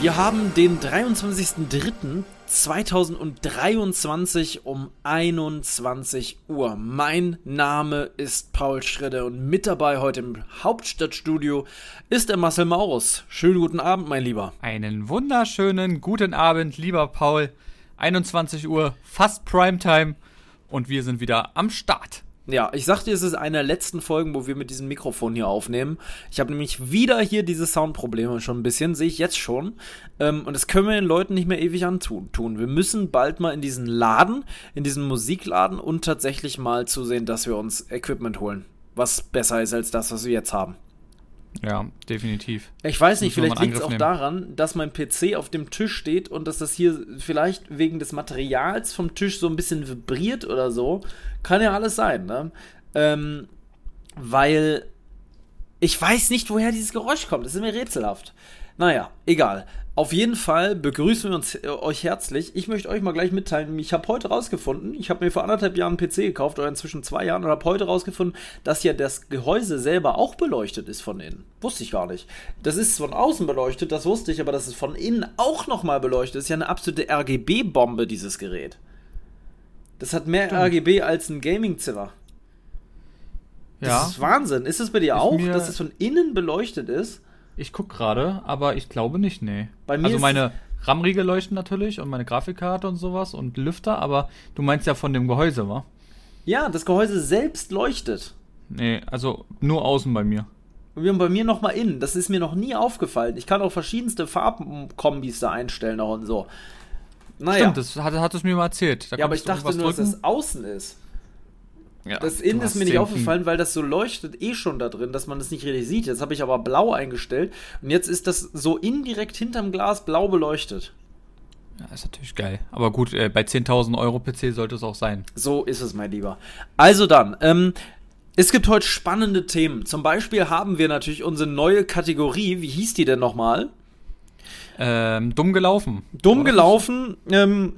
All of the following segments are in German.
Wir haben den 23.03.2023 um 21 Uhr. Mein Name ist Paul Schredder und mit dabei heute im Hauptstadtstudio ist der Marcel Maurus. Schönen guten Abend, mein Lieber. Einen wunderschönen guten Abend, lieber Paul. 21 Uhr, fast Primetime und wir sind wieder am Start. Ja, ich sagte, es ist eine der letzten Folgen, wo wir mit diesem Mikrofon hier aufnehmen. Ich habe nämlich wieder hier diese Soundprobleme schon ein bisschen, sehe ich jetzt schon. Ähm, und das können wir den Leuten nicht mehr ewig antun. Tun. Wir müssen bald mal in diesen Laden, in diesen Musikladen und tatsächlich mal zusehen, dass wir uns Equipment holen. Was besser ist als das, was wir jetzt haben. Ja, definitiv. Ich weiß nicht, vielleicht liegt es auch nehmen. daran, dass mein PC auf dem Tisch steht und dass das hier vielleicht wegen des Materials vom Tisch so ein bisschen vibriert oder so. Kann ja alles sein, ne? Ähm, weil ich weiß nicht, woher dieses Geräusch kommt. Das ist mir rätselhaft. Naja, egal. Auf jeden Fall begrüßen wir uns äh, euch herzlich. Ich möchte euch mal gleich mitteilen, ich habe heute rausgefunden, ich habe mir vor anderthalb Jahren einen PC gekauft oder inzwischen zwei Jahren und habe heute rausgefunden, dass ja das Gehäuse selber auch beleuchtet ist von innen. Wusste ich gar nicht. Das ist von außen beleuchtet, das wusste ich, aber dass es von innen auch nochmal beleuchtet ist, ja eine absolute RGB-Bombe, dieses Gerät. Das hat mehr Stimmt. RGB als ein Gaming-Zimmer. Das ja. ist Wahnsinn. Ist es bei dir ist auch, dass es von innen beleuchtet ist? Ich guck gerade, aber ich glaube nicht, nee. Bei mir also meine RAM-Riegel leuchten natürlich und meine Grafikkarte und sowas und Lüfter, aber du meinst ja von dem Gehäuse, wa? Ja, das Gehäuse selbst leuchtet. Nee, also nur außen bei mir. Und bei mir nochmal innen. Das ist mir noch nie aufgefallen. Ich kann auch verschiedenste Farbkombis da einstellen und so. Naja. Stimmt, das hat, hat es mir mal erzählt. Da ja, aber ich dachte nur, drücken. dass es außen ist. Ja, das Innen ist mir nicht aufgefallen, weil das so leuchtet eh schon da drin, dass man das nicht richtig sieht. Jetzt habe ich aber blau eingestellt und jetzt ist das so indirekt hinterm Glas blau beleuchtet. Ja, ist natürlich geil. Aber gut, äh, bei 10.000 Euro PC sollte es auch sein. So ist es, mein Lieber. Also dann, ähm, es gibt heute spannende Themen. Zum Beispiel haben wir natürlich unsere neue Kategorie. Wie hieß die denn nochmal? Ähm, dumm gelaufen. Dumm gelaufen. Ähm,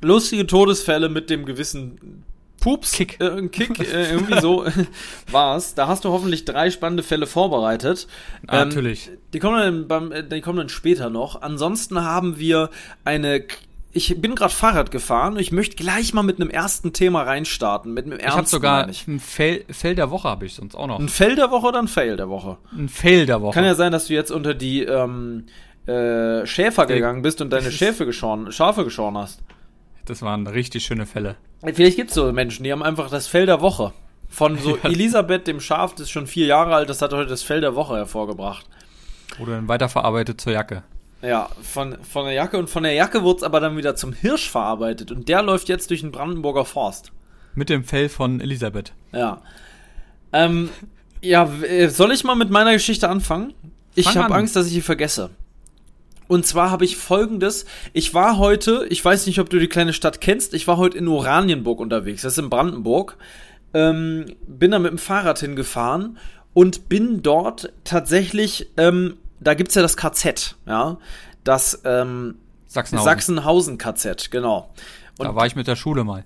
lustige Todesfälle mit dem gewissen Pups, Kick, äh, Kick, äh, irgendwie so war's. Da hast du hoffentlich drei spannende Fälle vorbereitet. Ah, ähm, natürlich. Die kommen, dann beim, äh, die kommen dann später noch. Ansonsten haben wir eine ich bin gerade Fahrrad gefahren und ich möchte gleich mal mit einem ersten Thema reinstarten, mit einem ersten. Ich habe sogar ein Fail, Fail der Woche habe ich sonst auch noch. Ein Fail der Woche oder ein Fail der Woche? Ein Fail der Woche. Kann ja sein, dass du jetzt unter die ähm, äh, Schäfer gegangen bist und deine Schäfe geschoren, Schafe geschoren hast. Das waren richtig schöne Fälle. Vielleicht gibt es so Menschen, die haben einfach das Fell der Woche. Von so ja. Elisabeth, dem Schaf, das ist schon vier Jahre alt, das hat heute das Fell der Woche hervorgebracht. Oder dann weiterverarbeitet zur Jacke. Ja, von, von der Jacke und von der Jacke wurde es aber dann wieder zum Hirsch verarbeitet und der läuft jetzt durch den Brandenburger Forst. Mit dem Fell von Elisabeth. Ja. Ähm, ja, soll ich mal mit meiner Geschichte anfangen? Ich habe Angst, dass ich sie vergesse. Und zwar habe ich folgendes. Ich war heute, ich weiß nicht, ob du die kleine Stadt kennst, ich war heute in Oranienburg unterwegs, das ist in Brandenburg. Ähm, bin da mit dem Fahrrad hingefahren und bin dort tatsächlich, ähm, da gibt's ja das KZ, ja, das ähm, Sachsenhausen. Sachsenhausen KZ, genau. Und da war ich mit der Schule mal.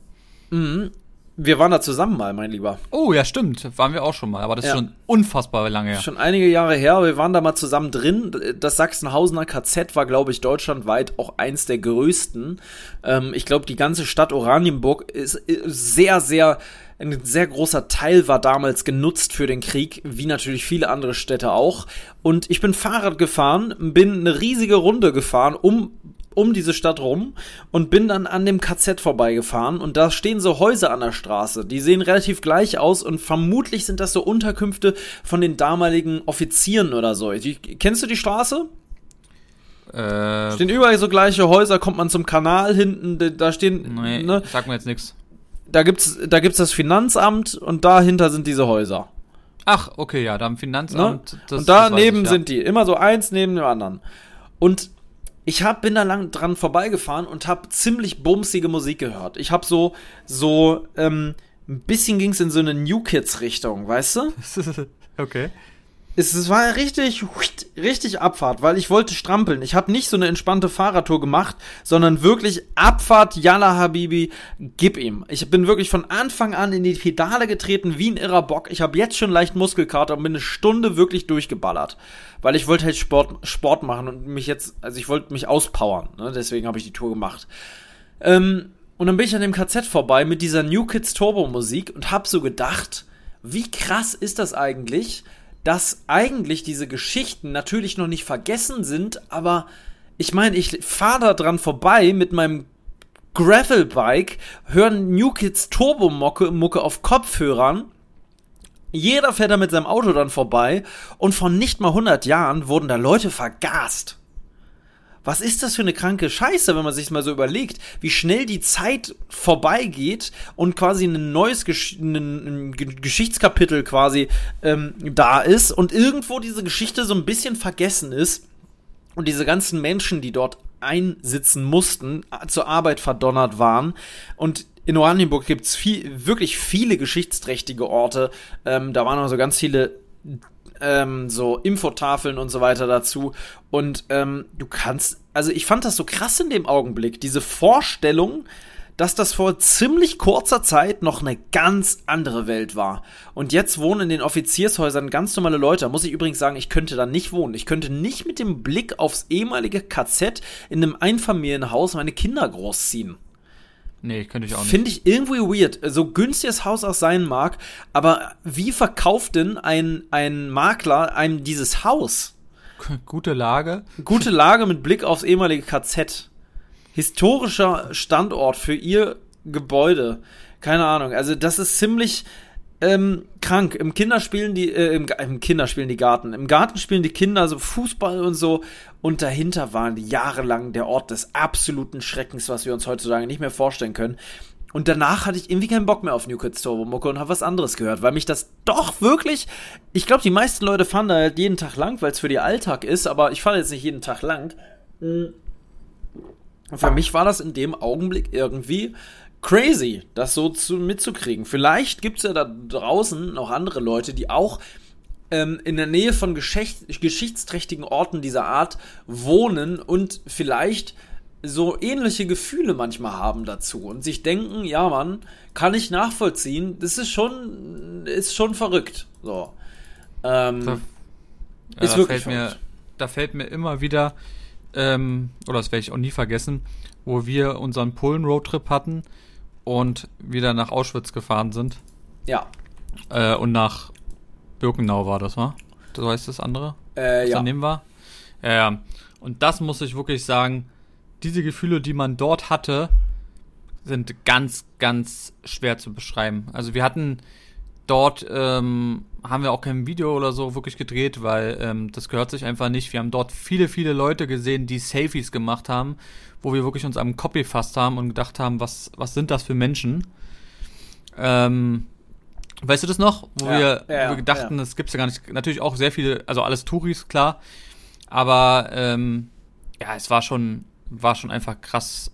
Wir waren da zusammen mal, mein Lieber. Oh, ja, stimmt. Waren wir auch schon mal. Aber das ja. ist schon unfassbar lange her. Schon einige Jahre her. Wir waren da mal zusammen drin. Das Sachsenhausener KZ war, glaube ich, deutschlandweit auch eins der größten. Ähm, ich glaube, die ganze Stadt Oranienburg ist sehr, sehr ein sehr großer Teil war damals genutzt für den Krieg, wie natürlich viele andere Städte auch. Und ich bin Fahrrad gefahren, bin eine riesige Runde gefahren, um um diese Stadt rum und bin dann an dem KZ vorbeigefahren und da stehen so Häuser an der Straße. Die sehen relativ gleich aus und vermutlich sind das so Unterkünfte von den damaligen Offizieren oder so. Die, kennst du die Straße? Äh, stehen überall so gleiche Häuser, kommt man zum Kanal hinten, da stehen. Nee, ne? sag mir jetzt nichts. da gibt's, da gibt's das Finanzamt und dahinter sind diese Häuser. Ach, okay, ja, da am Finanzamt. Ne? Das, und daneben ich, ja. sind die, immer so eins neben dem anderen. Und ich hab, bin da lang dran vorbeigefahren und habe ziemlich bumsige Musik gehört. Ich habe so, so, ähm, ein bisschen ging's in so eine New Kids Richtung, weißt du? okay es, war richtig, richtig Abfahrt, weil ich wollte strampeln. Ich habe nicht so eine entspannte Fahrradtour gemacht, sondern wirklich Abfahrt, Yalla Habibi, gib ihm. Ich bin wirklich von Anfang an in die Pedale getreten wie ein irrer Bock. Ich habe jetzt schon leicht Muskelkater und bin eine Stunde wirklich durchgeballert, weil ich wollte halt Sport, Sport machen und mich jetzt, also ich wollte mich auspowern. Ne? Deswegen habe ich die Tour gemacht. Ähm, und dann bin ich an dem KZ vorbei mit dieser New Kids Turbo Musik und hab so gedacht, wie krass ist das eigentlich? Dass eigentlich diese Geschichten natürlich noch nicht vergessen sind, aber ich meine, ich fahre da dran vorbei mit meinem Gravelbike, hören New Kids Turbo-Mucke Mucke auf Kopfhörern. Jeder fährt da mit seinem Auto dann vorbei und von nicht mal 100 Jahren wurden da Leute vergast was ist das für eine kranke Scheiße, wenn man sich mal so überlegt, wie schnell die Zeit vorbeigeht und quasi ein neues Gesch ein, Geschichtskapitel quasi ähm, da ist und irgendwo diese Geschichte so ein bisschen vergessen ist und diese ganzen Menschen, die dort einsitzen mussten, zur Arbeit verdonnert waren und in Oranienburg gibt's viel, wirklich viele geschichtsträchtige Orte. Ähm, da waren also ganz viele ähm, so Infotafeln und so weiter dazu. Und ähm, du kannst, also ich fand das so krass in dem Augenblick, diese Vorstellung, dass das vor ziemlich kurzer Zeit noch eine ganz andere Welt war. Und jetzt wohnen in den Offiziershäusern ganz normale Leute. Da muss ich übrigens sagen, ich könnte da nicht wohnen. Ich könnte nicht mit dem Blick aufs ehemalige KZ in einem Einfamilienhaus meine Kinder großziehen. Nee, könnte ich auch nicht. Finde ich irgendwie weird. So günstig das Haus auch sein mag, aber wie verkauft denn ein, ein Makler einem dieses Haus? Gute Lage. Gute Lage mit Blick aufs ehemalige KZ. Historischer Standort für ihr Gebäude. Keine Ahnung. Also, das ist ziemlich ähm, krank. Im Kinder spielen die, äh, im, im Kinder spielen die Garten. Im Garten spielen die Kinder so Fußball und so und dahinter waren jahrelang der Ort des absoluten Schreckens, was wir uns heutzutage nicht mehr vorstellen können. Und danach hatte ich irgendwie keinen Bock mehr auf New Kids Turbo Mucke und habe was anderes gehört, weil mich das doch wirklich, ich glaube, die meisten Leute fahren da halt jeden Tag lang, weil es für die Alltag ist, aber ich fahre jetzt nicht jeden Tag lang. Und für mich war das in dem Augenblick irgendwie crazy, das so zu, mitzukriegen. Vielleicht gibt es ja da draußen noch andere Leute, die auch ähm, in der Nähe von Geschicht geschichtsträchtigen Orten dieser Art wohnen und vielleicht so ähnliche Gefühle manchmal haben dazu und sich denken, ja Mann, kann ich nachvollziehen, das ist schon, ist schon verrückt. So. Ähm, da, ist ja, wirklich fällt verrückt. Mir, da fällt mir immer wieder, ähm, oder das werde ich auch nie vergessen, wo wir unseren Polen-Roadtrip hatten und wieder nach Auschwitz gefahren sind. Ja. Äh, und nach Birkenau war das, wa? So heißt das andere? Äh, was ja. daneben war? Ja, ja. Und das muss ich wirklich sagen, diese Gefühle, die man dort hatte, sind ganz, ganz schwer zu beschreiben. Also wir hatten dort, ähm, haben wir auch kein Video oder so wirklich gedreht, weil ähm, das gehört sich einfach nicht. Wir haben dort viele, viele Leute gesehen, die Selfies gemacht haben, wo wir wirklich uns am Kopf gefasst haben und gedacht haben, was, was sind das für Menschen? Ähm, Weißt du das noch? Wo, ja, wir, ja, wo wir dachten, ja. das gibt's ja gar nicht. Natürlich auch sehr viele, also alles Touris, klar. Aber ähm, ja, es war schon, war schon einfach krass,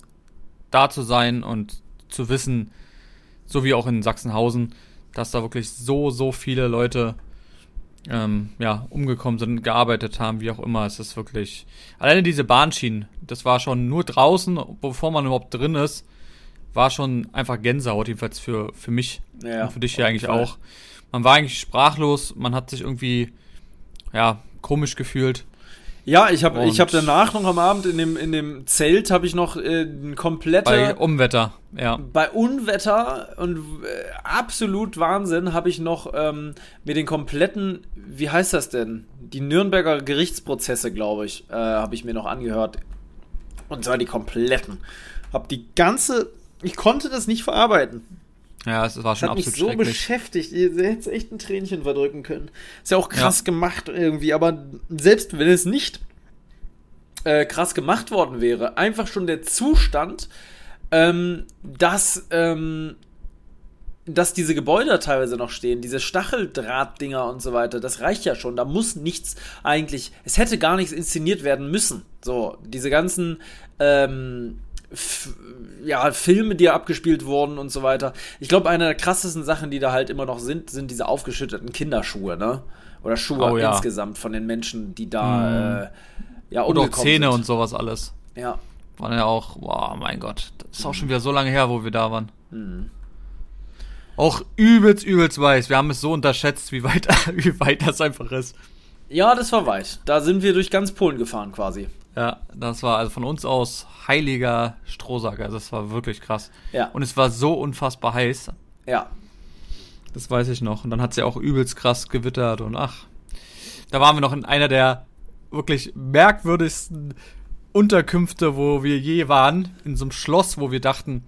da zu sein und zu wissen, so wie auch in Sachsenhausen, dass da wirklich so, so viele Leute ähm, ja, umgekommen sind, gearbeitet haben, wie auch immer. Es ist wirklich. Alleine diese Bahnschienen, das war schon nur draußen, bevor man überhaupt drin ist war schon einfach Gänsehaut, jedenfalls für, für mich ja, und für dich ja eigentlich Fall. auch. Man war eigentlich sprachlos, man hat sich irgendwie, ja, komisch gefühlt. Ja, ich habe ich hab danach noch am Abend in dem, in dem Zelt habe ich noch äh, ein kompletter bei Unwetter, ja. Bei Unwetter und äh, absolut Wahnsinn habe ich noch ähm, mir den kompletten, wie heißt das denn? Die Nürnberger Gerichtsprozesse, glaube ich, äh, habe ich mir noch angehört. Und zwar die kompletten. Hab die ganze ich konnte das nicht verarbeiten. Ja, es war schon das hat mich so beschäftigt. Ihr hättet echt ein Tränchen verdrücken können. Ist ja auch krass ja. gemacht irgendwie, aber selbst wenn es nicht äh, krass gemacht worden wäre, einfach schon der Zustand, ähm, dass ähm, dass diese Gebäude teilweise noch stehen, diese Stacheldrahtdinger und so weiter, das reicht ja schon. Da muss nichts eigentlich, es hätte gar nichts inszeniert werden müssen. So, diese ganzen, ähm, ja, Filme, die abgespielt wurden und so weiter. Ich glaube, eine der krassesten Sachen, die da halt immer noch sind, sind diese aufgeschütteten Kinderschuhe, ne? Oder Schuhe oh, ja. insgesamt von den Menschen, die da, mhm. äh, ja, Und auch Zähne sind. und sowas alles. Ja. Waren ja auch, wow, mein Gott. Das ist auch schon wieder so lange her, wo wir da waren. Mhm auch übelst, übelst weiß. Wir haben es so unterschätzt, wie weit, wie weit das einfach ist. Ja, das war weit. Da sind wir durch ganz Polen gefahren quasi. Ja, das war also von uns aus heiliger Strohsack. Also das war wirklich krass. Ja. Und es war so unfassbar heiß. Ja. Das weiß ich noch. Und dann hat es ja auch übelst krass gewittert und ach. Da waren wir noch in einer der wirklich merkwürdigsten Unterkünfte, wo wir je waren. In so einem Schloss, wo wir dachten,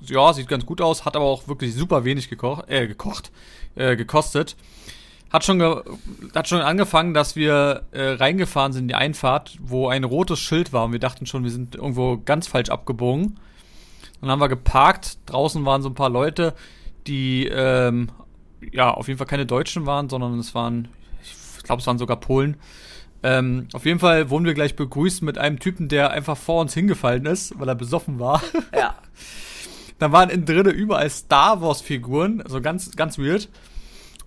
ja, sieht ganz gut aus, hat aber auch wirklich super wenig gekocht, äh, gekocht, äh, gekostet. Hat schon, hat schon angefangen, dass wir äh, reingefahren sind in die Einfahrt, wo ein rotes Schild war und wir dachten schon, wir sind irgendwo ganz falsch abgebogen. Dann haben wir geparkt, draußen waren so ein paar Leute, die ähm, ja auf jeden Fall keine Deutschen waren, sondern es waren, ich glaube, es waren sogar Polen. Ähm, auf jeden Fall wurden wir gleich begrüßt mit einem Typen, der einfach vor uns hingefallen ist, weil er besoffen war. Ja. Da waren in drinnen überall Star Wars Figuren, also ganz, ganz weird.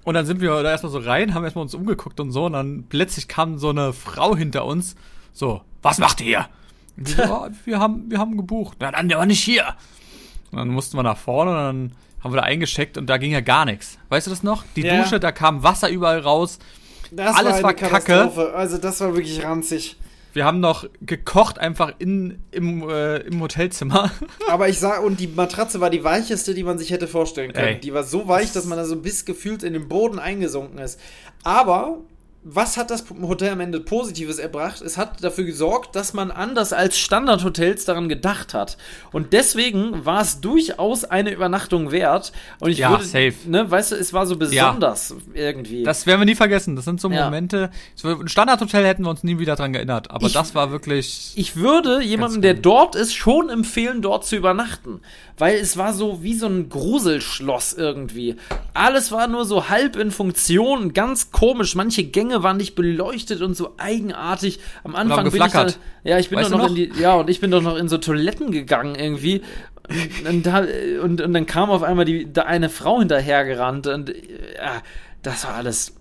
Und dann sind wir da erstmal so rein, haben erstmal uns umgeguckt und so, und dann plötzlich kam so eine Frau hinter uns, so, was macht ihr hier? Und wir, so, oh, wir haben, wir haben gebucht. Ja, dann, der war nicht hier. Und dann mussten wir nach vorne und dann haben wir da eingeschickt und da ging ja gar nichts. Weißt du das noch? Die ja. Dusche, da kam Wasser überall raus. Das Alles war, war Kacke. Also das war wirklich ranzig. Wir haben noch gekocht einfach in, im, äh, im Hotelzimmer. Aber ich sag, und die Matratze war die weicheste, die man sich hätte vorstellen können. Ey. Die war so weich, dass man da so bis gefühlt in den Boden eingesunken ist. Aber was hat das Hotel am Ende Positives erbracht? Es hat dafür gesorgt, dass man anders als Standardhotels daran gedacht hat. Und deswegen war es durchaus eine Übernachtung wert. Und ich ja, würde, safe. Ne, weißt du, es war so besonders ja. irgendwie. Das werden wir nie vergessen. Das sind so ja. Momente. Ein Standardhotel hätten wir uns nie wieder dran erinnert. Aber ich, das war wirklich. Ich würde jemandem, der dort ist, schon empfehlen, dort zu übernachten weil es war so wie so ein Gruselschloss irgendwie. Alles war nur so halb in Funktion, ganz komisch. Manche Gänge waren nicht beleuchtet und so eigenartig. Am Anfang bin ich da, ja, ich bin doch noch, noch, in die, ja, und ich bin doch noch in so Toiletten gegangen irgendwie. Und, da, und, und dann kam auf einmal die, da eine Frau hinterhergerannt und ja, das war alles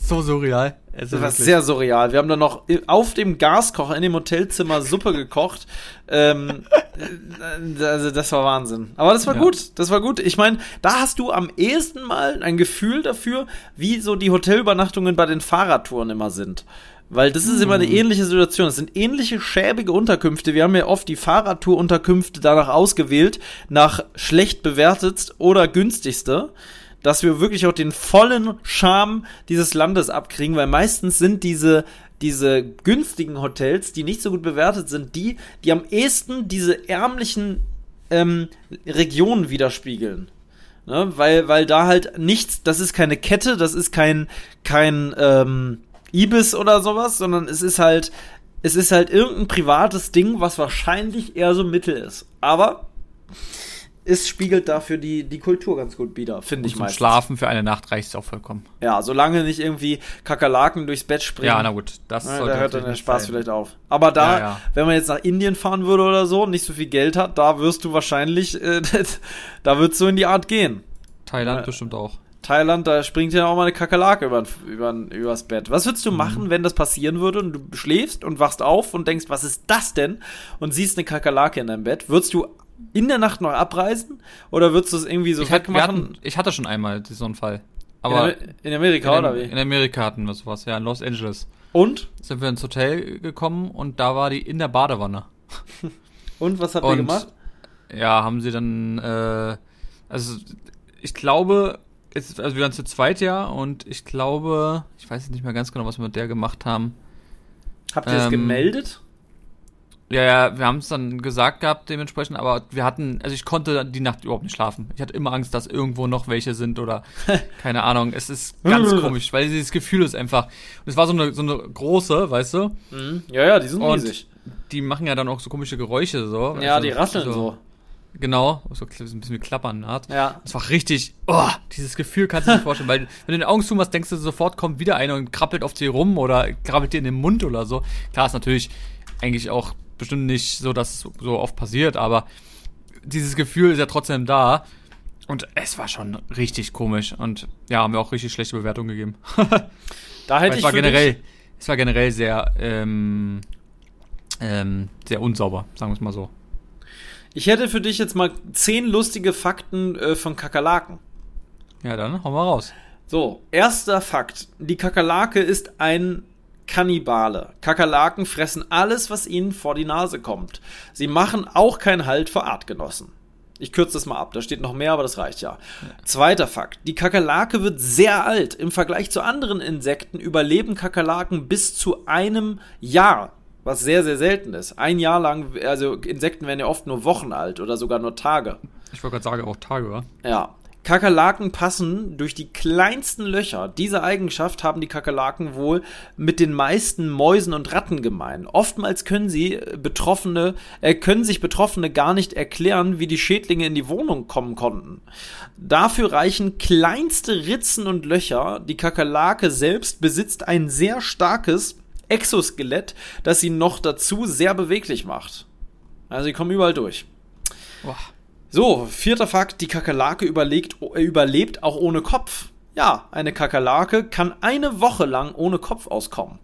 so surreal. Also das war sehr surreal. Wir haben dann noch auf dem Gaskocher in dem Hotelzimmer Suppe gekocht. Ähm, äh, also das war Wahnsinn. Aber das war ja. gut. Das war gut. Ich meine, da hast du am ehesten mal ein Gefühl dafür, wie so die Hotelübernachtungen bei den Fahrradtouren immer sind. Weil das ist immer eine hm. ähnliche Situation. Es sind ähnliche schäbige Unterkünfte. Wir haben ja oft die Fahrradtour-Unterkünfte danach ausgewählt, nach schlecht bewertet oder günstigste dass wir wirklich auch den vollen Charme dieses Landes abkriegen, weil meistens sind diese diese günstigen Hotels, die nicht so gut bewertet sind, die, die am ehesten diese ärmlichen ähm, Regionen widerspiegeln. Ne? Weil, weil da halt nichts, das ist keine Kette, das ist kein, kein ähm, Ibis oder sowas, sondern es ist halt, es ist halt irgendein privates Ding, was wahrscheinlich eher so Mittel ist. Aber es spiegelt dafür die, die Kultur ganz gut wider, finde ich mal. Schlafen für eine Nacht reicht es auch vollkommen. Ja, solange nicht irgendwie Kakerlaken durchs Bett springen. Ja, na gut, das ja, Da hört dann der Spaß sein. vielleicht auf. Aber da, ja, ja. wenn man jetzt nach Indien fahren würde oder so, nicht so viel Geld hat, da wirst du wahrscheinlich, äh, da wird so in die Art gehen. Thailand bestimmt auch. Thailand, da springt ja auch mal eine Kakerlake über, über, übers Bett. Was würdest du mhm. machen, wenn das passieren würde und du schläfst und wachst auf und denkst, was ist das denn? Und siehst eine Kakerlake in deinem Bett. Würdest du in der Nacht noch abreisen? Oder würdest du es irgendwie so ich? Hatten, ich hatte schon einmal so einen Fall. Aber in, in Amerika in, oder wie? In Amerika hatten wir sowas, ja, in Los Angeles. Und? Sind wir ins Hotel gekommen und da war die in der Badewanne. und was habt ihr gemacht? Ja, haben sie dann, äh, also ich glaube, es, also wir waren zu zweit ja und ich glaube, ich weiß nicht mehr ganz genau, was wir mit der gemacht haben. Habt ihr es ähm, gemeldet? Ja, ja, wir haben es dann gesagt gehabt dementsprechend, aber wir hatten, also ich konnte die Nacht überhaupt nicht schlafen. Ich hatte immer Angst, dass irgendwo noch welche sind oder keine Ahnung. Es ist ganz komisch, weil dieses Gefühl ist einfach. Und es war so eine so eine große, weißt du? Mhm. Ja, ja, die sind und riesig. Die machen ja dann auch so komische Geräusche so. Ja, also, die rasseln so. so. Genau, so ein bisschen wie Klappern hat. Ja. Das war richtig, oh, dieses Gefühl kannst du dir vorstellen, weil wenn du den Augen zumachst, denkst du sofort, kommt wieder einer und krabbelt auf dir rum oder krabbelt dir in den Mund oder so. Klar ist natürlich eigentlich auch bestimmt nicht so, dass so oft passiert, aber dieses Gefühl ist ja trotzdem da. Und es war schon richtig komisch. Und ja, haben wir auch richtig schlechte Bewertungen gegeben. da hätte ich es war generell, es war generell sehr, ähm, ähm, sehr unsauber, sagen wir es mal so. Ich hätte für dich jetzt mal zehn lustige Fakten äh, von Kakerlaken. Ja, dann hauen wir raus. So, erster Fakt. Die Kakerlake ist ein Kannibale. Kakerlaken fressen alles, was ihnen vor die Nase kommt. Sie machen auch keinen Halt für Artgenossen. Ich kürze das mal ab, da steht noch mehr, aber das reicht ja. ja. Zweiter Fakt. Die Kakerlake wird sehr alt. Im Vergleich zu anderen Insekten überleben Kakerlaken bis zu einem Jahr. Was sehr, sehr selten ist. Ein Jahr lang, also Insekten werden ja oft nur Wochen alt oder sogar nur Tage. Ich wollte gerade sagen, auch Tage, oder? Ja. Kakerlaken passen durch die kleinsten Löcher. Diese Eigenschaft haben die Kakerlaken wohl mit den meisten Mäusen und Ratten gemein. Oftmals können sie äh, Betroffene, äh, können sich Betroffene gar nicht erklären, wie die Schädlinge in die Wohnung kommen konnten. Dafür reichen kleinste Ritzen und Löcher. Die Kakerlake selbst besitzt ein sehr starkes Exoskelett, das sie noch dazu sehr beweglich macht. Also sie kommen überall durch. Boah. So, vierter Fakt, die Kakerlake überlegt, äh, überlebt auch ohne Kopf. Ja, eine Kakerlake kann eine Woche lang ohne Kopf auskommen.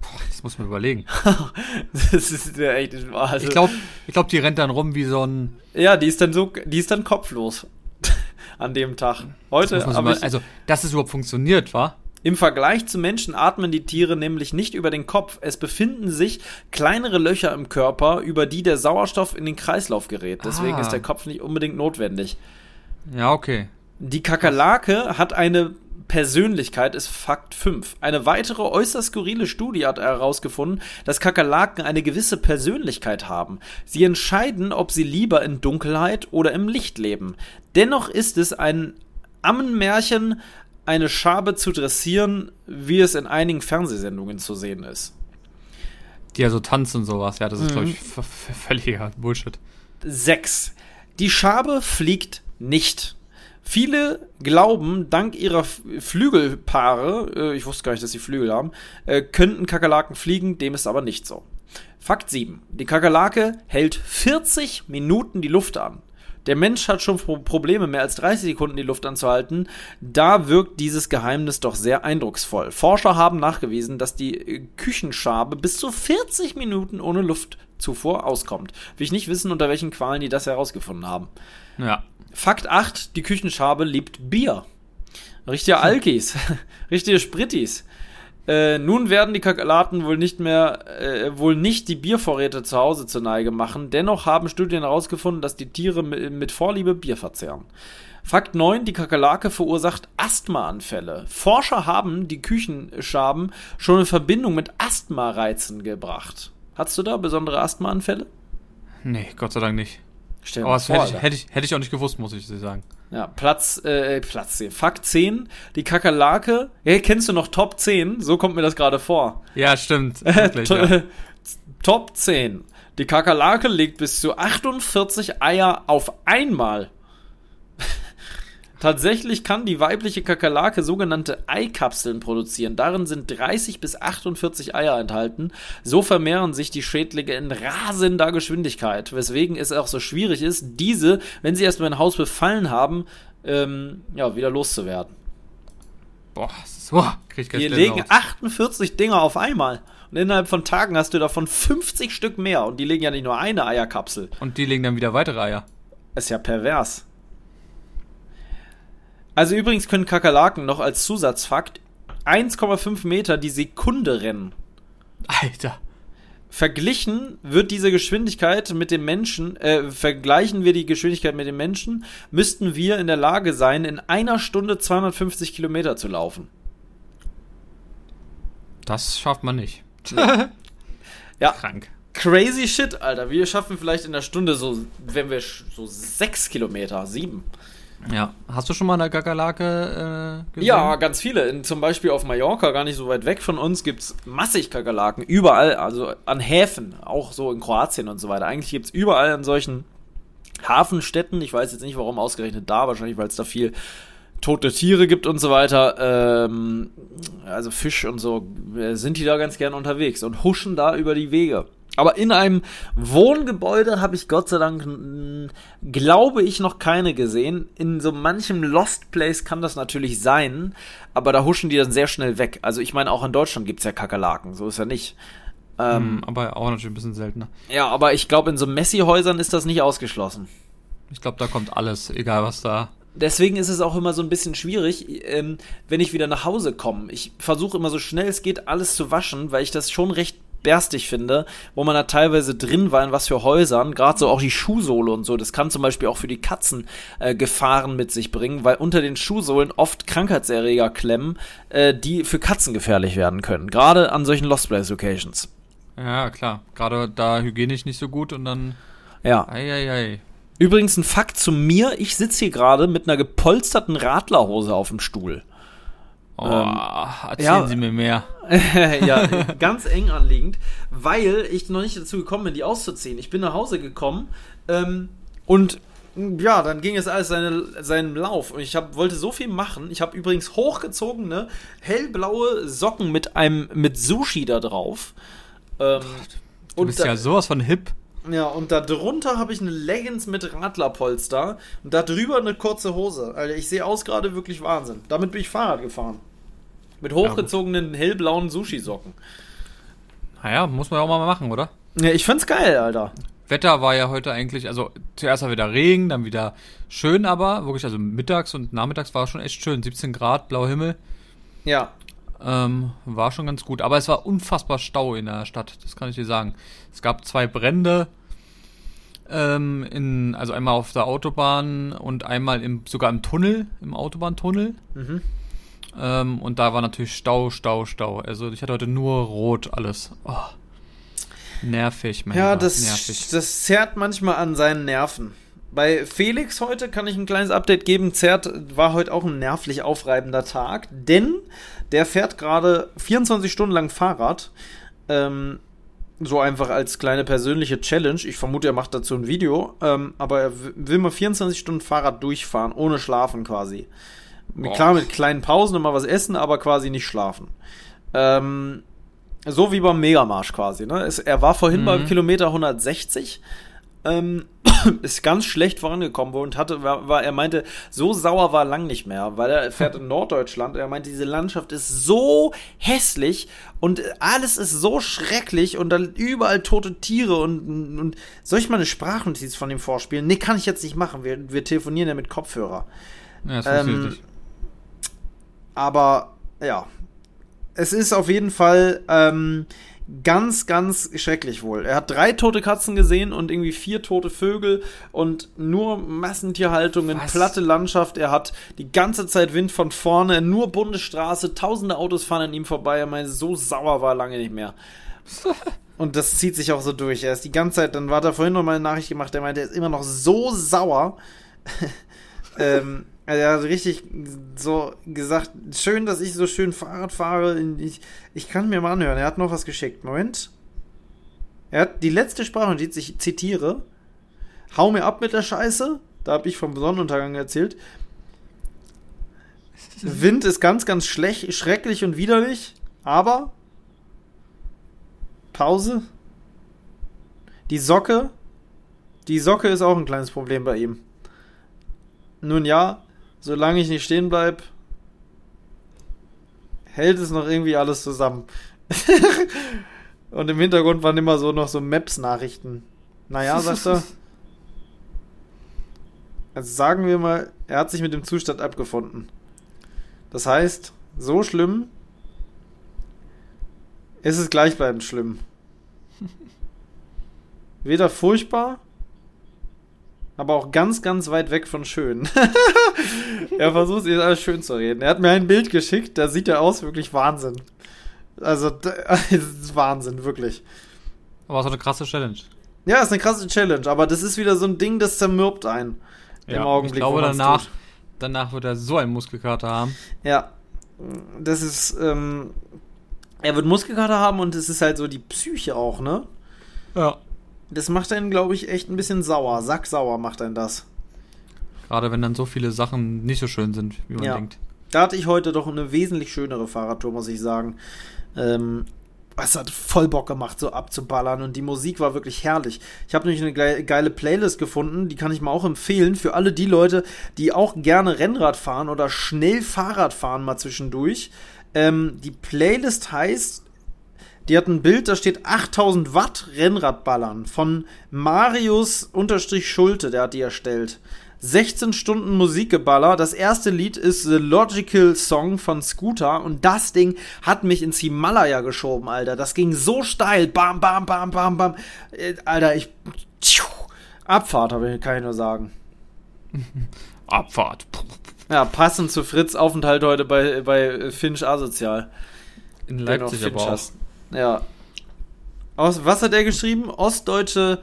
Boah, das muss man überlegen. das ist ja echt. Also, ich glaube, ich glaub, die rennt dann rum wie so ein. Ja, die ist dann so, die ist dann kopflos. An dem Tag. Heute. Das mal, also, dass es überhaupt funktioniert, war? Im Vergleich zu Menschen atmen die Tiere nämlich nicht über den Kopf. Es befinden sich kleinere Löcher im Körper, über die der Sauerstoff in den Kreislauf gerät. Deswegen ah. ist der Kopf nicht unbedingt notwendig. Ja, okay. Die Kakerlake hat eine Persönlichkeit ist Fakt 5. Eine weitere äußerst skurrile Studie hat herausgefunden, dass Kakerlaken eine gewisse Persönlichkeit haben. Sie entscheiden, ob sie lieber in Dunkelheit oder im Licht leben. Dennoch ist es ein Ammenmärchen, eine Schabe zu dressieren, wie es in einigen Fernsehsendungen zu sehen ist. Die ja so tanzen und sowas, ja, das ist, mhm. glaube ich, völliger Bullshit. 6. Die Schabe fliegt nicht. Viele glauben, dank ihrer Flügelpaare, äh, ich wusste gar nicht, dass sie Flügel haben, äh, könnten Kakerlaken fliegen, dem ist aber nicht so. Fakt 7. Die Kakerlake hält 40 Minuten die Luft an. Der Mensch hat schon Probleme, mehr als 30 Sekunden die Luft anzuhalten. Da wirkt dieses Geheimnis doch sehr eindrucksvoll. Forscher haben nachgewiesen, dass die äh, Küchenschabe bis zu 40 Minuten ohne Luftzufuhr auskommt. Will ich nicht wissen, unter welchen Qualen die das herausgefunden haben. Ja. Fakt 8, die Küchenschabe liebt Bier. Richtige Alkis, richtige Sprittis. Äh, nun werden die Kakerlaken wohl nicht mehr, äh, wohl nicht die Biervorräte zu Hause zur Neige machen. Dennoch haben Studien herausgefunden, dass die Tiere mit, Vorliebe Bier verzehren. Fakt 9, die Kakerlake verursacht Asthmaanfälle. Forscher haben die Küchenschaben schon in Verbindung mit Asthmareizen gebracht. Hattest du da besondere Asthmaanfälle? Nee, Gott sei Dank nicht. Stell Aber das hätte, ich, hätte, ich, hätte ich auch nicht gewusst, muss ich dir sagen. Ja, Platz, äh, Platz 10. Fakt 10, die Kakerlake. Ja, kennst du noch Top 10? So kommt mir das gerade vor. Ja, stimmt. Wirklich, ja. Top 10. Die Kakerlake legt bis zu 48 Eier auf einmal. Tatsächlich kann die weibliche Kakerlake sogenannte Eikapseln produzieren. Darin sind 30 bis 48 Eier enthalten. So vermehren sich die Schädlinge in rasender Geschwindigkeit, weswegen es auch so schwierig ist, diese, wenn sie erstmal ein Haus befallen haben, ähm, ja, wieder loszuwerden. Boah, so, krieg ich Wir legen 48 Dinger auf einmal. Und innerhalb von Tagen hast du davon 50 Stück mehr. Und die legen ja nicht nur eine Eierkapsel. Und die legen dann wieder weitere Eier. Ist ja pervers. Also übrigens können Kakerlaken noch als Zusatzfakt 1,5 Meter die Sekunde rennen. Alter. Verglichen wird diese Geschwindigkeit mit dem Menschen, äh, vergleichen wir die Geschwindigkeit mit dem Menschen, müssten wir in der Lage sein, in einer Stunde 250 Kilometer zu laufen. Das schafft man nicht. ja. Krank. Crazy shit, Alter. Wir schaffen vielleicht in der Stunde so, wenn wir so sechs Kilometer, sieben. Ja. Hast du schon mal eine Kakerlake äh, gesehen? Ja, ganz viele. In, zum Beispiel auf Mallorca, gar nicht so weit weg von uns, gibt es massig Kakerlaken. Überall, also an Häfen, auch so in Kroatien und so weiter. Eigentlich gibt es überall an solchen Hafenstädten. Ich weiß jetzt nicht, warum ausgerechnet da, wahrscheinlich, weil es da viel tote Tiere gibt und so weiter. Ähm, also Fisch und so, äh, sind die da ganz gern unterwegs und huschen da über die Wege. Aber in einem Wohngebäude habe ich Gott sei Dank, glaube ich, noch keine gesehen. In so manchem Lost Place kann das natürlich sein, aber da huschen die dann sehr schnell weg. Also ich meine, auch in Deutschland gibt es ja Kakerlaken, so ist ja nicht. Ähm, hm, aber auch natürlich ein bisschen seltener. Ja, aber ich glaube, in so Messi-Häusern ist das nicht ausgeschlossen. Ich glaube, da kommt alles, egal was da. Deswegen ist es auch immer so ein bisschen schwierig, ähm, wenn ich wieder nach Hause komme. Ich versuche immer so schnell es geht, alles zu waschen, weil ich das schon recht berstig finde, wo man da teilweise drin war, in was für Häusern, gerade so auch die Schuhsohle und so, das kann zum Beispiel auch für die Katzen äh, Gefahren mit sich bringen, weil unter den Schuhsohlen oft Krankheitserreger klemmen, äh, die für Katzen gefährlich werden können, gerade an solchen Lost Place Locations. Ja, klar. Gerade da hygienisch nicht so gut und dann. Ja. Eieiei. Übrigens ein Fakt zu mir. Ich sitze hier gerade mit einer gepolsterten Radlerhose auf dem Stuhl. Oh, ähm, erzählen ja, Sie mir mehr. ja, ganz eng anliegend, weil ich noch nicht dazu gekommen bin, die auszuziehen. Ich bin nach Hause gekommen ähm, und ja, dann ging es alles seine, seinen Lauf. Und ich hab, wollte so viel machen. Ich habe übrigens hochgezogene, hellblaue Socken mit einem mit Sushi da drauf. Ähm, du bist ja sowas von hip. Ja, und da drunter habe ich eine Leggings mit Radlerpolster und da drüber eine kurze Hose. Alter, ich sehe aus gerade wirklich Wahnsinn. Damit bin ich Fahrrad gefahren. Mit hochgezogenen ja, hellblauen Sushi-Socken. Naja, muss man auch mal machen, oder? Ja, ich fand's geil, Alter. Wetter war ja heute eigentlich, also zuerst war wieder Regen, dann wieder schön, aber wirklich, also mittags und nachmittags war schon echt schön. 17 Grad, blauer Himmel. Ja. Ähm, war schon ganz gut. Aber es war unfassbar Stau in der Stadt, das kann ich dir sagen. Es gab zwei Brände. Ähm, in, also einmal auf der Autobahn und einmal im, sogar im Tunnel, im Autobahntunnel. Mhm. Ähm, und da war natürlich Stau, Stau, Stau. Also ich hatte heute nur rot alles. Oh. Nervig, mein Ja, das, nervig. das zerrt manchmal an seinen Nerven. Bei Felix heute kann ich ein kleines Update geben. Zerrt war heute auch ein nervlich aufreibender Tag, denn der fährt gerade 24 Stunden lang Fahrrad. Ähm, so einfach als kleine persönliche Challenge. Ich vermute, er macht dazu ein Video. Ähm, aber er will mal 24 Stunden Fahrrad durchfahren, ohne schlafen quasi. Boah. Klar, mit kleinen Pausen und mal was essen, aber quasi nicht schlafen. Ähm, so wie beim Megamarsch quasi. Ne? Es, er war vorhin mhm. beim Kilometer 160 ähm, ist ganz schlecht vorangekommen und hatte, war, war, er meinte, so sauer war lang nicht mehr, weil er fährt in Norddeutschland. Er meinte, diese Landschaft ist so hässlich und alles ist so schrecklich und dann überall tote Tiere und, und soll ich mal eine Sprachnotiz von ihm vorspielen? Nee, kann ich jetzt nicht machen. Wir, wir telefonieren ja mit Kopfhörer. Ja, das ähm, nicht. Aber ja, es ist auf jeden Fall ähm, ganz, ganz schrecklich wohl. Er hat drei tote Katzen gesehen und irgendwie vier tote Vögel und nur Massentierhaltungen, Was? platte Landschaft. Er hat die ganze Zeit Wind von vorne, nur Bundesstraße, tausende Autos fahren an ihm vorbei. Er meinte, so sauer war er lange nicht mehr. Und das zieht sich auch so durch. Er ist die ganze Zeit, dann war da vorhin noch mal eine Nachricht gemacht, der meinte, er ist immer noch so sauer. ähm, also er hat richtig so gesagt, schön, dass ich so schön Fahrrad fahre. Ich, ich kann mir mal anhören. Er hat noch was geschickt. Moment. Er hat die letzte Sprachnotiz, ich zitiere. Hau mir ab mit der Scheiße. Da habe ich vom Sonnenuntergang erzählt. Wind ist ganz, ganz schlecht, schrecklich und widerlich. Aber Pause. Die Socke. Die Socke ist auch ein kleines Problem bei ihm. Nun ja, solange ich nicht stehen bleibe, hält es noch irgendwie alles zusammen. Und im Hintergrund waren immer so noch so Maps-Nachrichten. Naja, sagt er. Also sagen wir mal, er hat sich mit dem Zustand abgefunden. Das heißt, so schlimm ist es gleichbleibend schlimm. Weder furchtbar, aber auch ganz, ganz weit weg von schön. er versucht sich alles schön zu reden. Er hat mir ein Bild geschickt, da sieht er aus wirklich Wahnsinn. Also, das ist Wahnsinn, wirklich. Aber so eine krasse Challenge. Ja, ist eine krasse Challenge, aber das ist wieder so ein Ding, das zermürbt einen. Ja, Im Augenblick. Ich glaube, danach, danach wird er so einen Muskelkater haben. Ja. Das ist, ähm, er wird Muskelkater haben und es ist halt so die Psyche auch, ne? Ja. Das macht einen, glaube ich, echt ein bisschen sauer. Sacksauer macht einen das. Gerade wenn dann so viele Sachen nicht so schön sind, wie man ja. denkt. Da hatte ich heute doch eine wesentlich schönere Fahrradtour, muss ich sagen. Ähm, es hat voll Bock gemacht, so abzuballern und die Musik war wirklich herrlich. Ich habe nämlich eine geile Playlist gefunden, die kann ich mal auch empfehlen für alle die Leute, die auch gerne Rennrad fahren oder schnell Fahrrad fahren mal zwischendurch. Ähm, die Playlist heißt, die hat ein Bild, da steht 8000 Watt Rennradballern von Marius-Schulte, der hat die erstellt. 16 Stunden Musikgeballer. Das erste Lied ist The Logical Song von Scooter und das Ding hat mich ins Himalaya geschoben, Alter. Das ging so steil. Bam, bam, bam, bam, bam. Äh, Alter, ich. Abfahrt, habe ich, kann ich nur sagen. Abfahrt. Ja, passend zu Fritz Aufenthalt heute bei, bei Finch Asozial. In Leipzig aber auch. Ja. Aus, was hat er geschrieben? Ostdeutsche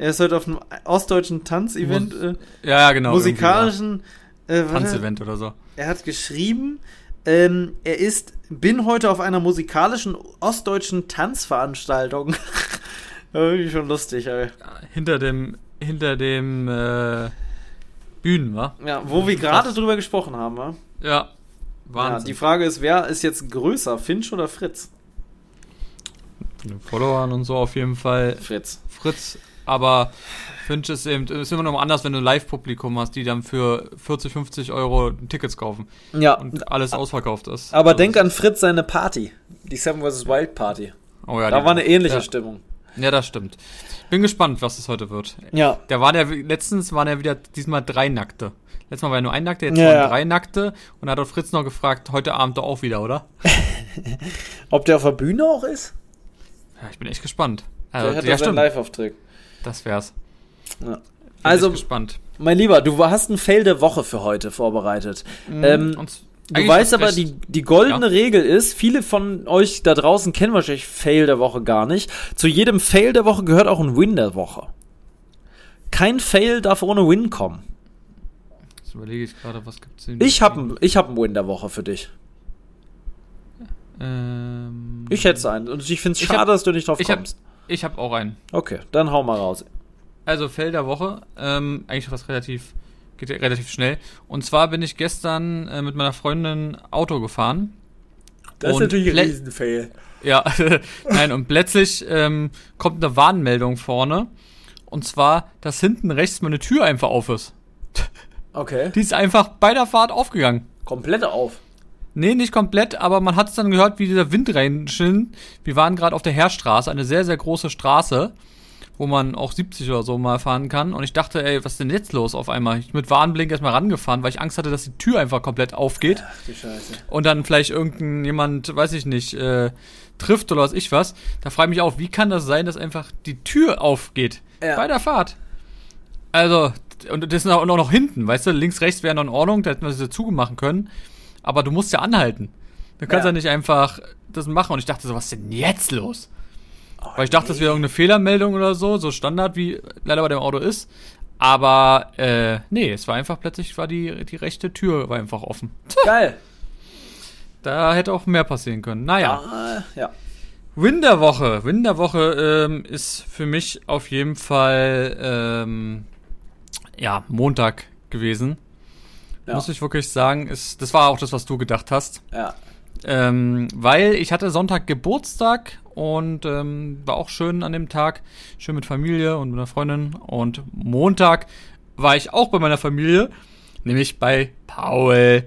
er ist heute auf einem ostdeutschen Tanzevent. Äh, ja, ja, genau. Musikalischen. Äh, Tanzevent oder so. Er hat geschrieben, ähm, er ist, bin heute auf einer musikalischen ostdeutschen Tanzveranstaltung. Irgendwie schon lustig, ey. Hinter dem, hinter dem äh, Bühnen, wa? Ja, wo wir gerade drüber gesprochen haben, wa? Ja. Wahnsinn. Ja, die Frage ist, wer ist jetzt größer, Finch oder Fritz? Von den Followern und so auf jeden Fall. Fritz. Fritz aber Finch ist eben, ist immer noch anders, wenn du Live-Publikum hast, die dann für 40, 50 Euro Tickets kaufen. Ja. Und alles ausverkauft ist. Aber also denk an Fritz seine Party. Die Seven vs. Wild Party. Oh ja, da war eine ähnliche ja. Stimmung. Ja, das stimmt. Bin gespannt, was es heute wird. Ja. Der war der, letztens waren ja wieder diesmal drei Nackte. Letztes Mal war ja nur ein Nackte, jetzt ja, waren drei Nackte. Und da hat auch Fritz noch gefragt, heute Abend doch auch wieder, oder? Ob der auf der Bühne auch ist? Ja, ich bin echt gespannt. Also, der hat ja, stimmt. Live-Auftritt. Das wär's. Ja. Also, gespannt. mein Lieber, du hast ein Fail der Woche für heute vorbereitet. Mhm, ähm, du weißt aber, die, die goldene ja. Regel ist, viele von euch da draußen kennen wahrscheinlich Fail der Woche gar nicht. Zu jedem Fail der Woche gehört auch ein Win der Woche. Kein Fail darf ohne Win kommen. Jetzt überlege ich gerade, was gibt's denn? Ich habe ich hab einen Win der Woche für dich. Ähm, ich hätte einen. Und ich finde es schade, hab, dass du nicht drauf kommst. Hab, ich habe auch einen. Okay, dann hau mal raus. Also Fell der Woche, ähm, eigentlich was relativ, geht relativ schnell. Und zwar bin ich gestern äh, mit meiner Freundin Auto gefahren. Das ist natürlich ein Riesenfail. Ja, nein, und plötzlich ähm, kommt eine Warnmeldung vorne. Und zwar, dass hinten rechts meine Tür einfach auf ist. Okay. Die ist einfach bei der Fahrt aufgegangen. Komplett auf. Nee, nicht komplett, aber man hat es dann gehört, wie dieser Wind reinschillt. Wir waren gerade auf der Heerstraße, eine sehr, sehr große Straße, wo man auch 70 oder so mal fahren kann. Und ich dachte, ey, was ist denn jetzt los auf einmal? Ich mit Warnblink erstmal rangefahren, weil ich Angst hatte, dass die Tür einfach komplett aufgeht. Ach, die Scheiße. Und dann vielleicht irgendjemand, weiß ich nicht, äh, trifft oder was ich was. Da frage ich mich auch, wie kann das sein, dass einfach die Tür aufgeht ja. bei der Fahrt? Also, und das ist auch noch hinten, weißt du, links, rechts wäre noch in Ordnung, da hätten wir sie zugemachen können aber du musst ja anhalten. Du kannst ja. ja nicht einfach das machen. Und ich dachte so, was ist denn jetzt los? Oh, Weil ich dachte, nee. das wäre irgendeine Fehlermeldung oder so, so Standard, wie leider bei dem Auto ist. Aber äh, nee, es war einfach plötzlich war die, die rechte Tür war einfach offen. Geil. Da hätte auch mehr passieren können. Naja. Ah, ja. Win der Woche. Win der Woche ähm, ist für mich auf jeden Fall ähm, ja, Montag gewesen. Ja. Muss ich wirklich sagen, ist, das war auch das, was du gedacht hast. Ja. Ähm, weil ich hatte Sonntag Geburtstag und ähm, war auch schön an dem Tag, schön mit Familie und mit einer Freundin. Und Montag war ich auch bei meiner Familie, nämlich bei Paul.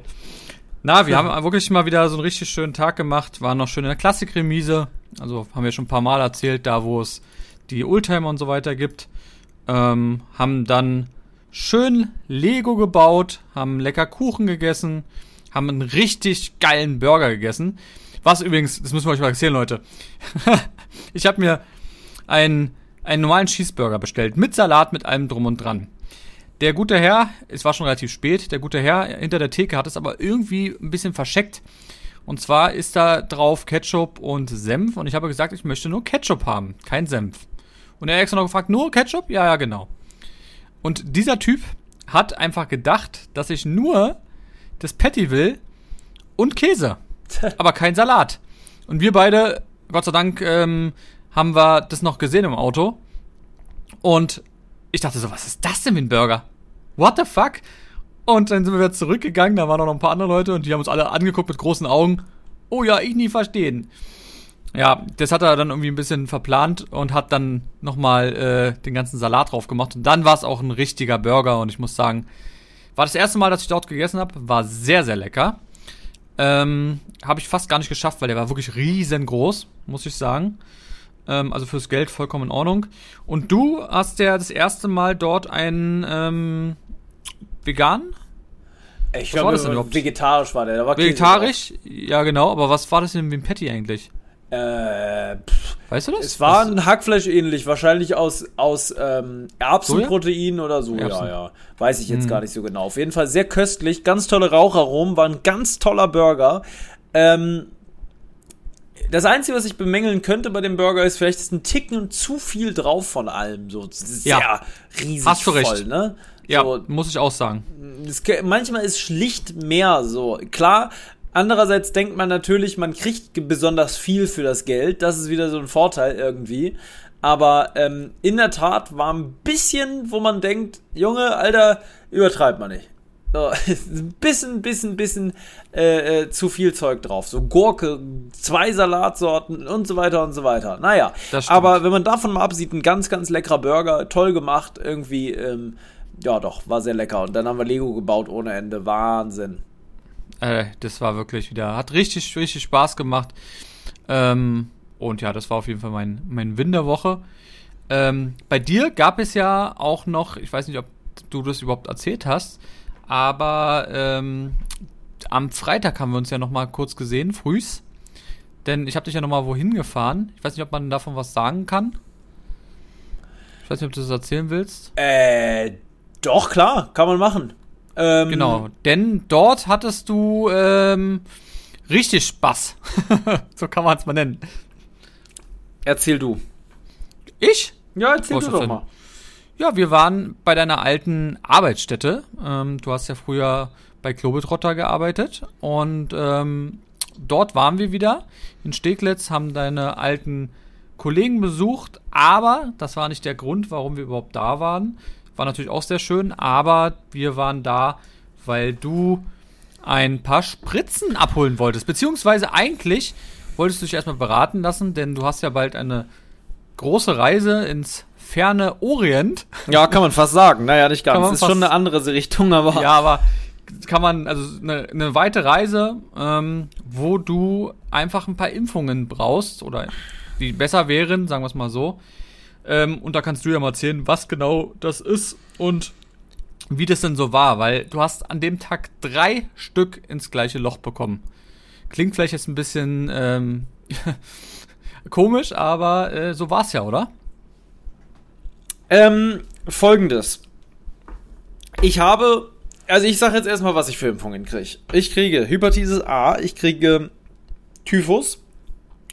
Na, wir ja. haben wirklich mal wieder so einen richtig schönen Tag gemacht, waren noch schön in der Klassikremise. Also haben wir schon ein paar Mal erzählt, da wo es die Oldtimer und so weiter gibt. Ähm, haben dann schön Lego gebaut, haben lecker Kuchen gegessen, haben einen richtig geilen Burger gegessen. Was übrigens, das müssen wir euch mal erzählen, Leute. ich habe mir einen, einen normalen Cheeseburger bestellt, mit Salat, mit allem drum und dran. Der gute Herr, es war schon relativ spät, der gute Herr hinter der Theke hat es aber irgendwie ein bisschen verscheckt. Und zwar ist da drauf Ketchup und Senf. Und ich habe gesagt, ich möchte nur Ketchup haben, kein Senf. Und er hat extra noch gefragt, nur Ketchup? Ja, ja, genau. Und dieser Typ hat einfach gedacht, dass ich nur das Patty will und Käse, aber kein Salat. Und wir beide, Gott sei Dank, ähm, haben wir das noch gesehen im Auto. Und ich dachte so, was ist das denn für ein Burger? What the fuck? Und dann sind wir wieder zurückgegangen, da waren auch noch ein paar andere Leute und die haben uns alle angeguckt mit großen Augen. Oh ja, ich nie verstehen. Ja, das hat er dann irgendwie ein bisschen verplant und hat dann nochmal äh, den ganzen Salat drauf gemacht. Und dann war es auch ein richtiger Burger und ich muss sagen, war das erste Mal, dass ich dort gegessen habe, war sehr, sehr lecker. Ähm, habe ich fast gar nicht geschafft, weil der war wirklich riesengroß, muss ich sagen. Ähm, also fürs Geld vollkommen in Ordnung. Und du hast ja das erste Mal dort einen ähm, vegan? Ich glaube, vegetarisch war der. War vegetarisch? Ja, genau. Aber was war das denn wie ein Patty eigentlich? Äh, weißt du das? Es war ein Hackfleisch ähnlich, wahrscheinlich aus, aus ähm, Erbsenprotein Soja? oder so, Erbsen. ja, ja. Weiß ich jetzt hm. gar nicht so genau. Auf jeden Fall sehr köstlich, ganz tolle Raucharomen, war ein ganz toller Burger. Ähm, das Einzige, was ich bemängeln könnte bei dem Burger, ist vielleicht ist ein Ticken zu viel drauf von allem. So sehr ja. riesig Hast du voll, recht. ne? Ja, so, muss ich auch sagen. Das, manchmal ist schlicht mehr so. Klar, Andererseits denkt man natürlich, man kriegt besonders viel für das Geld. Das ist wieder so ein Vorteil irgendwie. Aber ähm, in der Tat war ein bisschen, wo man denkt, Junge, Alter, übertreibt man nicht. So, ein bisschen, bisschen, bisschen äh, äh, zu viel Zeug drauf. So Gurke, zwei Salatsorten und so weiter und so weiter. Naja, aber wenn man davon mal absieht, ein ganz, ganz leckerer Burger, toll gemacht, irgendwie, ähm, ja doch, war sehr lecker. Und dann haben wir Lego gebaut ohne Ende. Wahnsinn. Äh, das war wirklich wieder, hat richtig, richtig Spaß gemacht. Ähm, und ja, das war auf jeden Fall mein, mein Win der Woche. Ähm, bei dir gab es ja auch noch, ich weiß nicht, ob du das überhaupt erzählt hast, aber ähm, am Freitag haben wir uns ja noch mal kurz gesehen, frühs. Denn ich habe dich ja noch mal wohin gefahren. Ich weiß nicht, ob man davon was sagen kann. Ich weiß nicht, ob du das erzählen willst. Äh, doch, klar, kann man machen. Ähm, genau, denn dort hattest du ähm, richtig Spaß. so kann man es mal nennen. Erzähl du. Ich? Ja, erzähl du doch mal. Ja, wir waren bei deiner alten Arbeitsstätte. Ähm, du hast ja früher bei Klobetrotter gearbeitet und ähm, dort waren wir wieder in Steglitz, haben deine alten Kollegen besucht, aber das war nicht der Grund, warum wir überhaupt da waren, war natürlich auch sehr schön, aber wir waren da, weil du ein paar Spritzen abholen wolltest. Beziehungsweise eigentlich wolltest du dich erstmal beraten lassen, denn du hast ja bald eine große Reise ins ferne Orient. Ja, kann man fast sagen. Naja, nicht ganz. Ist schon eine andere Richtung, aber. Ja, aber kann man, also eine, eine weite Reise, ähm, wo du einfach ein paar Impfungen brauchst oder die besser wären, sagen wir es mal so. Ähm, und da kannst du ja mal erzählen, was genau das ist und wie das denn so war, weil du hast an dem Tag drei Stück ins gleiche Loch bekommen. Klingt vielleicht jetzt ein bisschen ähm, komisch, aber äh, so es ja, oder? Ähm, folgendes. Ich habe, also ich sage jetzt erstmal, was ich für Impfungen kriege. Ich kriege Hepatitis A, ich kriege Typhus,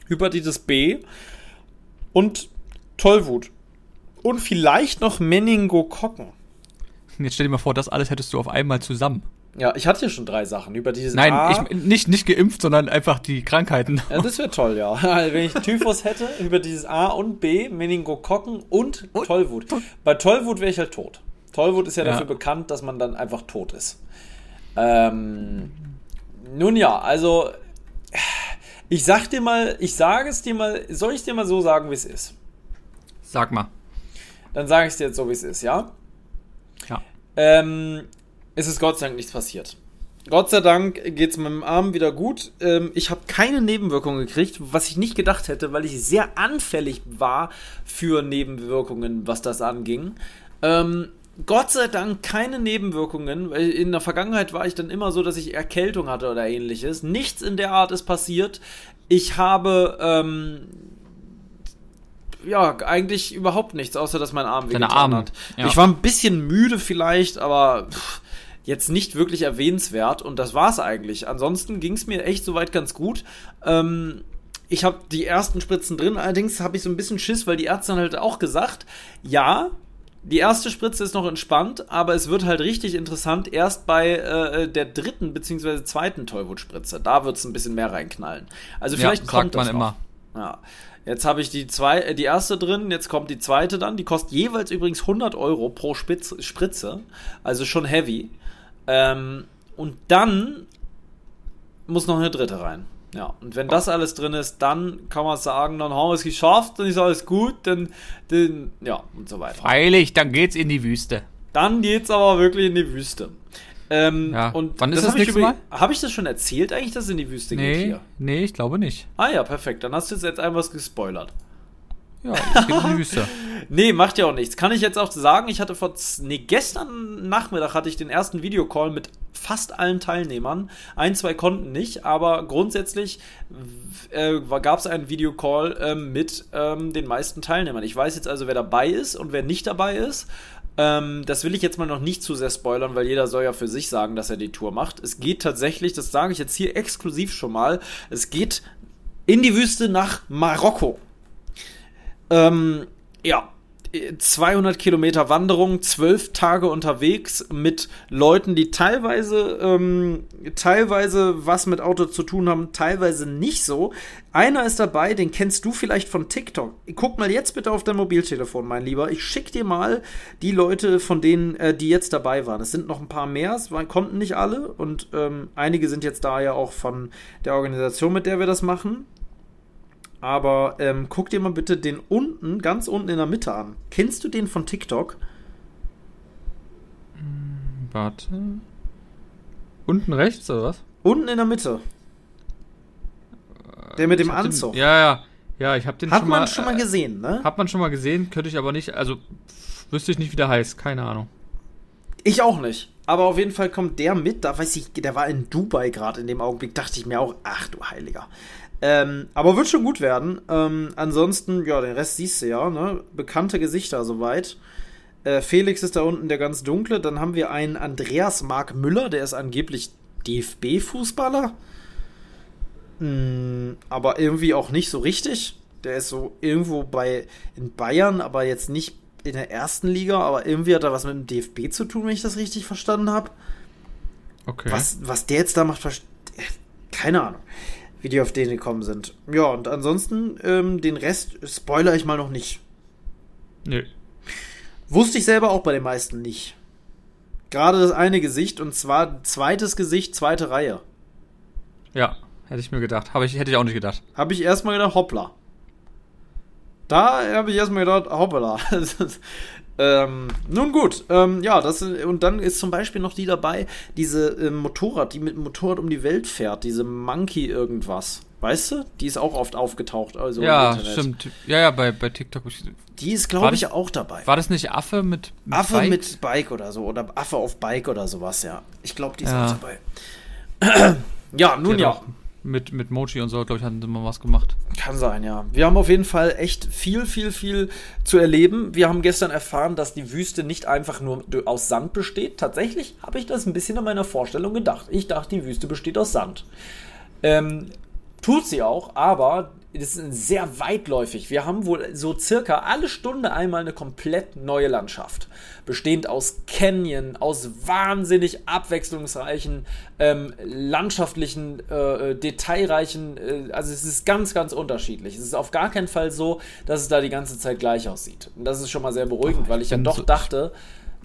Hepatitis B und Tollwut. Und vielleicht noch Meningokokken. Jetzt stell dir mal vor, das alles hättest du auf einmal zusammen. Ja, ich hatte ja schon drei Sachen. Über dieses Nein, A. Ich, nicht, nicht geimpft, sondern einfach die Krankheiten. Ja, das wäre toll, ja. Also, wenn ich Typhus hätte, über dieses A und B, Meningokokken und, und Tollwut. Bei Tollwut wäre ich halt tot. Tollwut ist ja, ja, dafür bekannt, dass man dann einfach tot ist. Ähm, nun ja, also ich sag dir mal, ich sage es dir mal, soll ich dir mal so sagen, wie es ist? Sag mal. Dann sage ich es dir jetzt so, wie es ist, ja? Ja. Ähm, es ist Gott sei Dank nichts passiert. Gott sei Dank geht es meinem Arm wieder gut. Ähm, ich habe keine Nebenwirkungen gekriegt, was ich nicht gedacht hätte, weil ich sehr anfällig war für Nebenwirkungen, was das anging. Ähm, Gott sei Dank keine Nebenwirkungen, weil in der Vergangenheit war ich dann immer so, dass ich Erkältung hatte oder ähnliches. Nichts in der Art ist passiert. Ich habe ähm, ja, eigentlich überhaupt nichts, außer dass mein Arm wehgetan hat. Ja. Ich war ein bisschen müde vielleicht, aber pff, jetzt nicht wirklich erwähnenswert und das war's eigentlich. Ansonsten ging es mir echt soweit ganz gut. Ähm, ich habe die ersten Spritzen drin, allerdings habe ich so ein bisschen Schiss, weil die Ärzte halt auch gesagt, ja, die erste Spritze ist noch entspannt, aber es wird halt richtig interessant erst bei äh, der dritten bzw. zweiten Tollwutspritze. Da wird es ein bisschen mehr reinknallen. Also vielleicht ja, kommt sagt man das noch. immer. Ja. Jetzt habe ich die, zwei, äh, die erste drin, jetzt kommt die zweite dann. Die kostet jeweils übrigens 100 Euro pro Spitz, Spritze. Also schon heavy. Ähm, und dann muss noch eine dritte rein. Ja, und wenn das alles drin ist, dann kann man sagen, dann haben wir es geschafft, dann ist alles gut, dann, dann ja, und so weiter. Freilich, dann geht's in die Wüste. Dann geht's aber wirklich in die Wüste. Ähm, Ja. Und Wann ist das ich nächste Mal? Habe ich das schon erzählt eigentlich, dass es in die Wüste geht Nee, hier? nee, ich glaube nicht. Ah ja, perfekt. Dann hast du jetzt einfach was gespoilert. Ja, es geht in die Wüste. Nee, macht ja auch nichts. Kann ich jetzt auch sagen, ich hatte vor, nee, gestern Nachmittag hatte ich den ersten Videocall mit fast allen Teilnehmern. Ein, zwei konnten nicht, aber grundsätzlich äh, gab es einen Videocall ähm, mit ähm, den meisten Teilnehmern. Ich weiß jetzt also, wer dabei ist und wer nicht dabei ist. Ähm, das will ich jetzt mal noch nicht zu sehr spoilern, weil jeder soll ja für sich sagen, dass er die Tour macht. Es geht tatsächlich, das sage ich jetzt hier exklusiv schon mal, es geht in die Wüste nach Marokko. Ähm, ja, 200 Kilometer Wanderung, 12 Tage unterwegs mit Leuten, die teilweise, ähm, teilweise was mit Auto zu tun haben, teilweise nicht so. Einer ist dabei, den kennst du vielleicht von TikTok. Guck mal jetzt bitte auf dein Mobiltelefon, mein Lieber. Ich schick dir mal die Leute, von denen, äh, die jetzt dabei waren. Es sind noch ein paar mehr, es waren, konnten nicht alle und ähm, einige sind jetzt da ja auch von der Organisation, mit der wir das machen. Aber ähm, guck dir mal bitte den unten, ganz unten in der Mitte an. Kennst du den von TikTok? Warte. Unten rechts oder was? Unten in der Mitte. Der mit dem Ich Anzug. Den, ja, ja. Ja, ich habe den Hat schon man mal, schon mal äh, gesehen, ne? Hat man schon mal gesehen, könnte ich aber nicht, also wüsste ich nicht, wie der heißt, keine Ahnung. Ich auch nicht. Aber auf jeden Fall kommt der mit. Da weiß ich, der war in Dubai gerade in dem Augenblick. Dachte ich mir auch, ach du Heiliger. Ähm, aber wird schon gut werden. Ähm, ansonsten, ja, den Rest siehst du ja, ne? Bekannte Gesichter soweit. Äh, Felix ist da unten der ganz dunkle. Dann haben wir einen Andreas Mark Müller, der ist angeblich DFB-Fußballer. Mm, aber irgendwie auch nicht so richtig. Der ist so irgendwo bei in Bayern, aber jetzt nicht in der ersten Liga, aber irgendwie hat er was mit dem DFB zu tun, wenn ich das richtig verstanden habe. Okay. Was, was der jetzt da macht, keine Ahnung, wie die auf den gekommen sind. Ja, und ansonsten ähm, den Rest spoiler ich mal noch nicht. Nö. Wusste ich selber auch bei den meisten nicht. Gerade das eine Gesicht und zwar zweites Gesicht, zweite Reihe. Ja, hätte ich mir gedacht. Habe ich, hätte ich auch nicht gedacht. Habe ich erstmal gedacht, hoppla. Da habe ich erstmal gedacht, hoppla. ähm, nun gut, ähm, ja, das und dann ist zum Beispiel noch die dabei, diese ähm, Motorrad, die mit dem Motorrad um die Welt fährt, diese Monkey irgendwas. Weißt du? Die ist auch oft aufgetaucht. Also im ja, stimmt. Ja, ja, bei, bei TikTok. Die ist, glaube das- ich, auch dabei. War das nicht Affe mit, mit Affe Bike? mit Bike oder so. Oder Affe auf Bike oder sowas, ja. Ich glaube, die ist Ja. auch dabei. ja, nun ja. auch Mit, mit Mochi und so, glaube ich, hatten sie mal was gemacht. Kann sein, ja. Wir haben auf jeden Fall echt viel, viel, viel zu erleben. Wir haben gestern erfahren, dass die Wüste nicht einfach nur aus Sand besteht. Tatsächlich habe ich das ein bisschen an meiner Vorstellung gedacht. Ich dachte, die Wüste besteht aus Sand. Ähm, tut sie auch, aber es ist sehr weitläufig. Wir haben wohl so circa alle Stunde einmal eine komplett neue Landschaft. Bestehend aus Canyon, aus wahnsinnig abwechslungsreichen, ähm, landschaftlichen, äh, äh, detailreichen, äh, also es ist ganz, ganz unterschiedlich. Es ist auf gar keinen Fall so, dass es da die ganze Zeit gleich aussieht. Und das ist schon mal sehr beruhigend, weil ich ja doch dachte,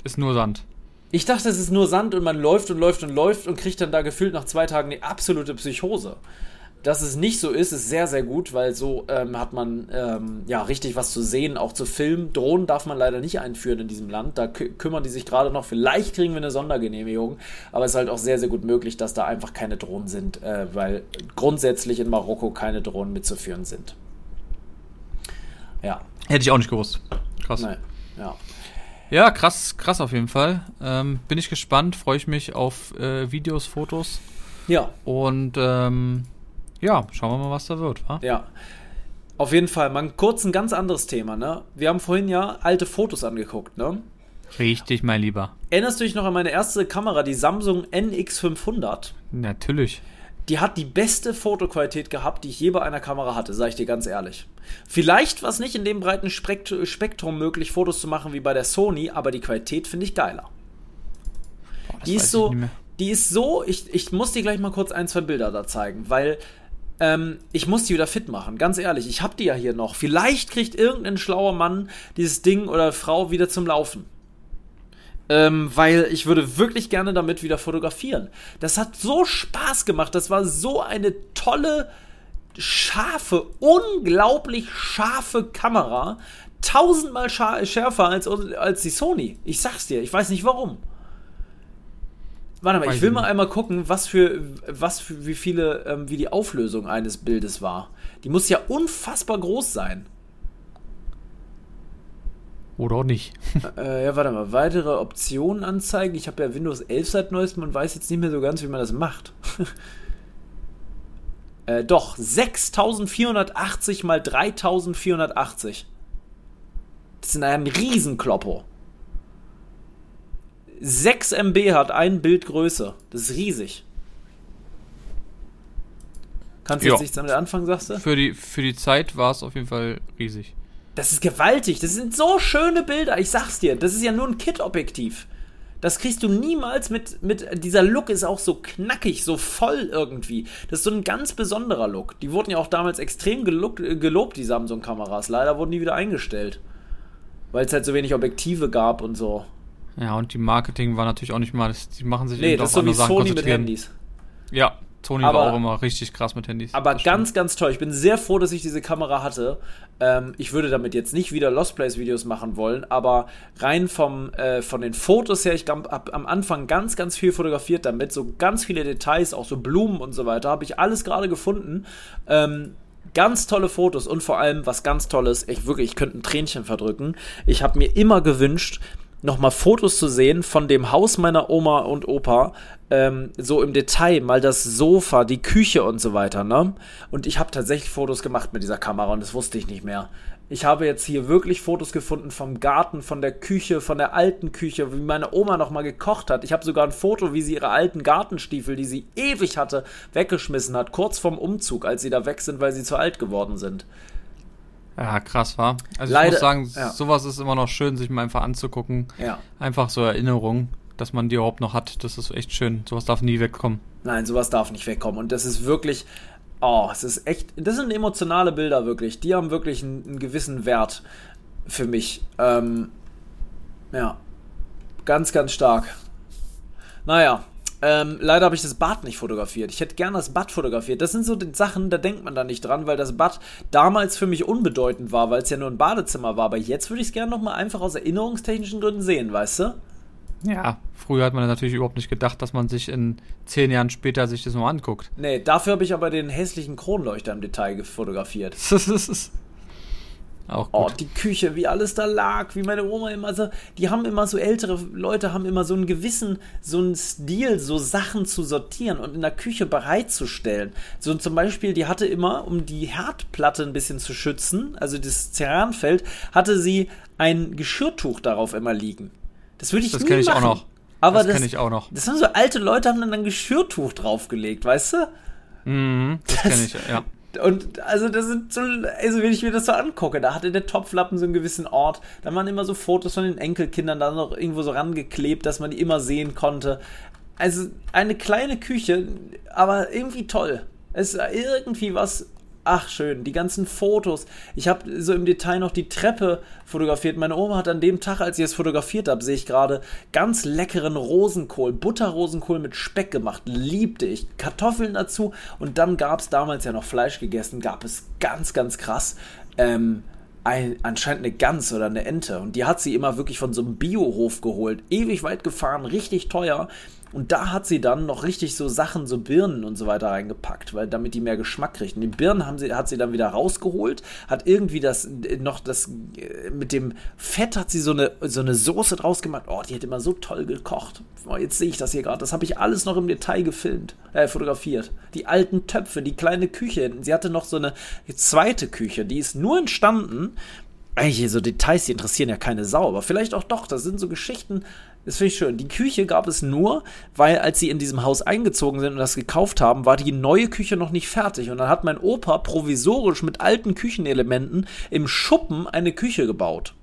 Ist nur Sand. ich dachte, es ist nur Sand und man läuft und läuft und läuft und kriegt dann da gefühlt nach zwei Tagen die absolute Psychose. Dass es nicht so ist, ist sehr, sehr gut, weil so ähm, hat man ähm, ja richtig was zu sehen, auch zu filmen. Drohnen darf man leider nicht einführen in diesem Land. Da kü kümmern die sich gerade noch. Vielleicht kriegen wir eine Sondergenehmigung, aber es ist halt auch sehr, sehr gut möglich, dass da einfach keine Drohnen sind, äh, weil grundsätzlich in Marokko keine Drohnen mitzuführen sind. Ja, Hätte ich auch nicht gewusst. Krass. nein, ja. Ja, krass, krass auf jeden Fall. Ähm, bin ich gespannt, freue ich mich auf äh, Videos, Fotos Ja, und ähm, ja, schauen wir mal, was da wird, wa? Ja. Auf jeden Fall, mal kurz ein ganz anderes Thema, ne? Wir haben vorhin ja alte Fotos angeguckt, ne? Richtig, mein Lieber. Erinnerst du dich noch an meine erste Kamera, die Samsung NX500? Natürlich. Die hat die beste Fotoqualität gehabt, die ich je bei einer Kamera hatte, sag ich dir ganz ehrlich. Vielleicht war es nicht in dem breiten Spekt Spektrum möglich, Fotos zu machen wie bei der Sony, aber die Qualität finde ich geiler. Boah, Die ist so, die ist so, ich, ich muss dir gleich mal kurz ein, zwei Bilder da zeigen, weil ähm, ich muss die wieder fit machen, ganz ehrlich. Ich hab die ja hier noch. Vielleicht kriegt irgendein schlauer Mann dieses Ding oder Frau wieder zum Laufen. Ähm, weil ich würde wirklich gerne damit wieder fotografieren. Das hat so Spaß gemacht. Das war so eine tolle, scharfe, unglaublich scharfe Kamera. Tausendmal schärfer als, als die Sony. Ich sag's dir, ich weiß nicht warum. Warte mal, ich will mal einmal gucken, was für, was für, wie viele, ähm, wie die Auflösung eines Bildes war. Die muss ja unfassbar groß sein. Oder auch nicht. äh, ja, warte mal. Weitere Optionen anzeigen. Ich habe ja Windows 11 seit neuestem und weiß jetzt nicht mehr so ganz, wie man das macht. äh, doch, 6480 mal 3480. Das ist ein Riesenkloppo. 6 MB hat ein Bild Größe. Das ist riesig. Kannst du jetzt nichts damit anfangen, sagst du? Für die, für die Zeit war es auf jeden Fall riesig. Das ist gewaltig. Das sind so schöne Bilder. Ich sag's dir. Das ist ja nur ein Kit-Objektiv. Das kriegst du niemals mit, mit. Dieser Look ist auch so knackig, so voll irgendwie. Das ist so ein ganz besonderer Look. Die wurden ja auch damals extrem gelobt, gelobt die Samsung-Kameras. Leider wurden die wieder eingestellt. Weil es halt so wenig Objektive gab und so. Ja, und die Marketing war natürlich auch nicht mal, die machen sich nee, eben das ist so wie Sony mit Handys. Ja, Sony aber, war auch immer richtig krass mit Handys. Aber ganz, ganz toll. Ich bin sehr froh, dass ich diese Kamera hatte. Ähm, ich würde damit jetzt nicht wieder Lost Place Videos machen wollen, aber rein vom, äh, von den Fotos her, ich habe am Anfang ganz, ganz viel fotografiert damit. So ganz viele Details, auch so Blumen und so weiter, habe ich alles gerade gefunden. Ähm, ganz tolle Fotos und vor allem was ganz Tolles. Ich wirklich, ich könnte ein Tränchen verdrücken. Ich habe mir immer gewünscht, nochmal Fotos zu sehen von dem Haus meiner Oma und Opa, ähm, so im Detail, mal das Sofa, die Küche und so weiter, ne? Und ich habe tatsächlich Fotos gemacht mit dieser Kamera und das wusste ich nicht mehr. Ich habe jetzt hier wirklich Fotos gefunden vom Garten, von der Küche, von der alten Küche, wie meine Oma nochmal gekocht hat. Ich habe sogar ein Foto, wie sie ihre alten Gartenstiefel, die sie ewig hatte, weggeschmissen hat, kurz vorm Umzug, als sie da weg sind, weil sie zu alt geworden sind. Ja, krass war. Also Leider, ich muss sagen, ja. sowas ist immer noch schön, sich mal einfach anzugucken. Ja. Einfach so Erinnerungen, dass man die überhaupt noch hat. Das ist echt schön. Sowas darf nie wegkommen. Nein, sowas darf nicht wegkommen. Und das ist wirklich, oh, es ist echt, das sind emotionale Bilder wirklich. Die haben wirklich einen, einen gewissen Wert für mich. Ähm, ja, ganz, ganz stark. Naja, ähm, leider habe ich das Bad nicht fotografiert. Ich hätte gerne das Bad fotografiert. Das sind so die Sachen, da denkt man da nicht dran, weil das Bad damals für mich unbedeutend war, weil es ja nur ein Badezimmer war. Aber jetzt würde ich es gerne nochmal einfach aus erinnerungstechnischen Gründen sehen, weißt du? Ja, früher hat man natürlich überhaupt nicht gedacht, dass man sich in zehn Jahren später sich das mal anguckt. Nee, dafür habe ich aber den hässlichen Kronleuchter im Detail fotografiert. Auch oh, gut. Oh, die Küche, wie alles da lag, wie meine Oma immer so, die haben immer so ältere Leute haben immer so einen gewissen, so einen Stil, so Sachen zu sortieren und in der Küche bereitzustellen. So zum Beispiel, die hatte immer, um die Herdplatte ein bisschen zu schützen, also das Ceranfeld, hatte sie ein Geschirrtuch darauf immer liegen. Das würde ich das nie machen. Das kenne ich auch noch. Aber das, das kenne ich auch noch. Das haben so alte Leute, haben dann ein Geschirrtuch draufgelegt, weißt du? Mhm, das, das kenne ich, ja. Und also das sind so, also wenn ich mir das so angucke, da hatte der Topflappen so einen gewissen Ort, da waren immer so Fotos von den Enkelkindern da noch irgendwo so rangeklebt, dass man die immer sehen konnte. Also eine kleine Küche, aber irgendwie toll. Es ist irgendwie was Ach schön, die ganzen Fotos. Ich habe so im Detail noch die Treppe fotografiert. Meine Oma hat an dem Tag, als ich es fotografiert habe, sehe ich gerade, ganz leckeren Rosenkohl, Butterrosenkohl mit Speck gemacht. Liebte ich. Kartoffeln dazu und dann gab es damals ja noch Fleisch gegessen. Gab es ganz, ganz krass. Ähm, ein, anscheinend eine Gans oder eine Ente. Und die hat sie immer wirklich von so einem Biohof geholt. Ewig weit gefahren, richtig teuer. Und da hat sie dann noch richtig so Sachen, so Birnen und so weiter reingepackt, weil damit die mehr Geschmack kriegen. Die Birnen haben sie, hat sie dann wieder rausgeholt, hat irgendwie das noch das mit dem Fett hat sie so eine so eine Soße draus gemacht. Oh, die hat immer so toll gekocht. Oh, jetzt sehe ich das hier gerade. Das habe ich alles noch im Detail gefilmt, äh, fotografiert. Die alten Töpfe, die kleine Küche. Sie hatte noch so eine zweite Küche, die ist nur entstanden, eigentlich so Details, die interessieren ja keine Sau, aber vielleicht auch doch. Das sind so Geschichten, das finde ich schön. Die Küche gab es nur, weil als sie in diesem Haus eingezogen sind und das gekauft haben, war die neue Küche noch nicht fertig. Und dann hat mein Opa provisorisch mit alten Küchenelementen im Schuppen eine Küche gebaut.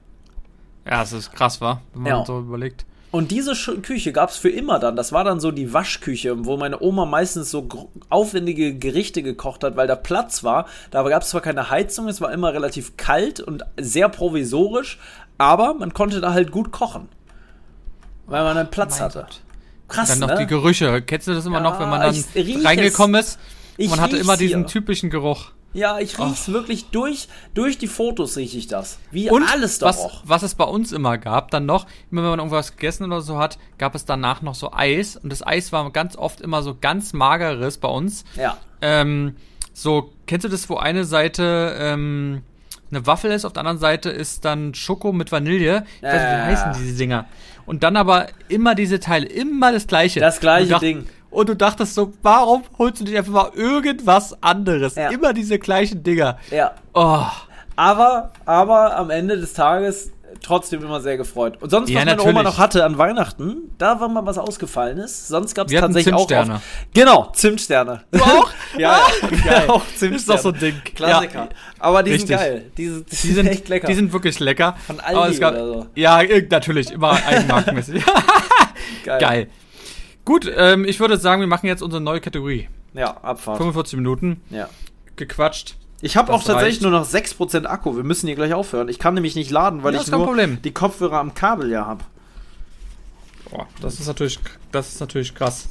Ja, das ist krass, war, wenn man ja. so überlegt. Und diese Küche gab es für immer dann. Das war dann so die Waschküche, wo meine Oma meistens so aufwendige Gerichte gekocht hat, weil da Platz war. Da gab es zwar keine Heizung, es war immer relativ kalt und sehr provisorisch, aber man konnte da halt gut kochen. Weil man dann Platz oh hatte. Gott. Krass. Und dann noch ne? die Gerüche. Kennst du das immer ja, noch, wenn man dann reingekommen ist? man hatte immer diesen hier. typischen Geruch. Ja, ich riech's oh. wirklich durch, durch die Fotos rieche ich das. Wie und alles doch was, auch. Was es bei uns immer gab, dann noch, immer wenn man irgendwas gegessen oder so hat, gab es danach noch so Eis. Und das Eis war ganz oft immer so ganz mageres bei uns. Ja. Ähm, so, kennst du das, wo eine Seite ähm, eine Waffel ist, auf der anderen Seite ist dann Schoko mit Vanille. Ich weiß nicht, wie heißen diese Dinger. Und dann aber immer diese Teile, immer das gleiche. Das gleiche Ding und du dachtest so, warum holst du dich einfach mal irgendwas anderes? Ja. Immer diese gleichen Dinger. Ja. Oh. Aber, aber am Ende des Tages trotzdem immer sehr gefreut. Und sonst, ja, was meine natürlich. Oma noch hatte an Weihnachten, da war mal was ausgefallen ist. Sonst gab es tatsächlich auch. Auf, genau, Zimtsterne. Du auch? ja, geil. auch Zimtsterne. Ist doch so ein Ding. Klassiker. Ja. Aber die Richtig. sind geil. Die, die, die sind, echt lecker. Die sind wirklich lecker. Von gab, oder so. Ja, natürlich. Immer eigenmarkenmäßig. geil. geil. Gut, ähm, ich würde sagen, wir machen jetzt unsere neue Kategorie. Ja, Abfahrt. 45 Minuten. Ja. Gequatscht. Ich habe auch tatsächlich reicht. nur noch 6% Akku. Wir müssen hier gleich aufhören. Ich kann nämlich nicht laden, weil ja, ich nur Problem. die Kopfhörer am Kabel ja habe. Boah, das ist natürlich, das ist natürlich krass.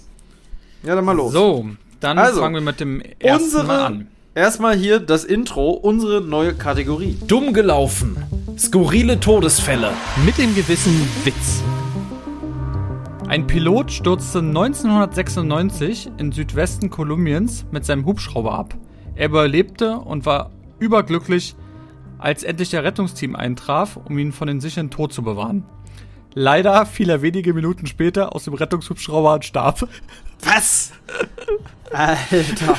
Ja, dann mal los. So, dann also, fangen wir mit dem ersten unsere, mal an. Erstmal hier das Intro, unsere neue Kategorie. Dumm gelaufen. Skurrile Todesfälle. Mit dem gewissen Witz. Ein Pilot stürzte 1996 in Südwesten Kolumbiens mit seinem Hubschrauber ab. Er überlebte und war überglücklich, als endlich der Rettungsteam eintraf, um ihn von den sicheren Tod zu bewahren. Leider fiel er wenige Minuten später aus dem Rettungshubschrauber und starb. Was? Alter.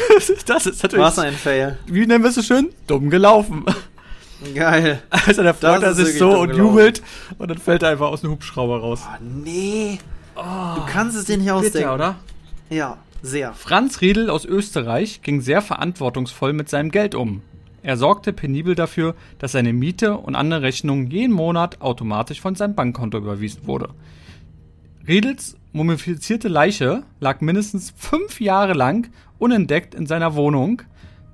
das ist natürlich. Was ein Fail. Wie nennen wir es so schön? Dumm gelaufen. Geil. Also der freut er sich so und jubelt und dann fällt er einfach aus dem Hubschrauber raus. Oh, nee. Oh, du kannst es dir nicht ausdenken. Bitter, oder? Ja, sehr. Franz Riedel aus Österreich ging sehr verantwortungsvoll mit seinem Geld um. Er sorgte penibel dafür, dass seine Miete und andere Rechnungen jeden Monat automatisch von seinem Bankkonto überwiesen wurde. Riedels mumifizierte Leiche lag mindestens fünf Jahre lang unentdeckt in seiner Wohnung,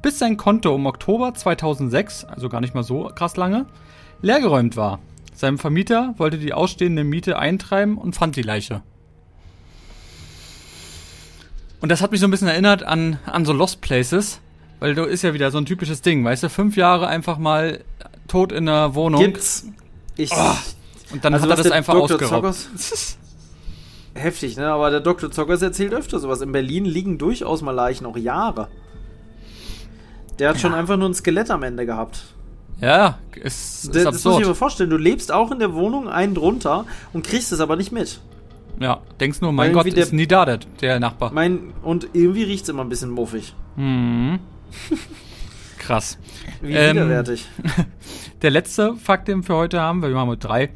bis sein Konto im Oktober 2006, also gar nicht mal so krass lange, leergeräumt war. Sein Vermieter wollte die ausstehende Miete eintreiben und fand die Leiche. Und das hat mich so ein bisschen erinnert an, an so Lost Places, weil du ist ja wieder so ein typisches Ding, weißt du, fünf Jahre einfach mal tot in der Wohnung. Gibt's. Ich, oh. Und dann also hat er das einfach Dr. ausgeraubt. Heftig, ne? Aber der Dr. Zockers erzählt öfter sowas. In Berlin liegen durchaus mal Leichen auch Jahre. Der hat ja. schon einfach nur ein Skelett am Ende gehabt. Ja, ist, ist das, absurd. Das muss ich mir vorstellen. Du lebst auch in der Wohnung einen drunter und kriegst es aber nicht mit. Ja, denkst nur, mein Gott, der, ist nie da, der, der Nachbar. Mein, und irgendwie riecht es immer ein bisschen muffig. Mhm. Krass. Wie ähm, widerwärtig. Der letzte Fakt, den wir für heute haben, weil wir haben heute drei.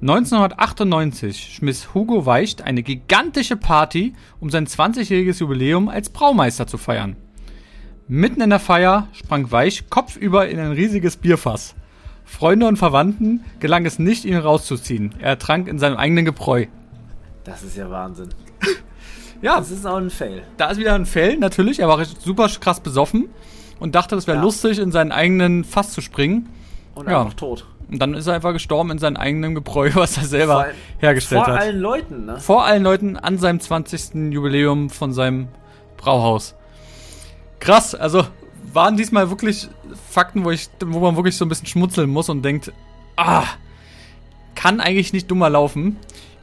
1998 schmiss Hugo Weicht eine gigantische Party, um sein 20-jähriges Jubiläum als Braumeister zu feiern. Mitten in der Feier sprang Weich kopfüber in ein riesiges Bierfass. Freunde und Verwandten gelang es nicht, ihn rauszuziehen. Er trank in seinem eigenen Gebräu. Das ist ja Wahnsinn. ja. Das ist auch ein Fail. Da ist wieder ein Fail, natürlich. Er war super krass besoffen und dachte, es wäre ja. lustig, in seinen eigenen Fass zu springen. Und ja. einfach tot. Und dann ist er einfach gestorben in seinem eigenen Gebräu, was er selber vor hergestellt vor hat. Vor allen Leuten, ne? Vor allen Leuten an seinem 20. Jubiläum von seinem Brauhaus. Krass, also waren diesmal wirklich Fakten, wo, ich, wo man wirklich so ein bisschen schmutzeln muss und denkt, ah, kann eigentlich nicht dummer laufen.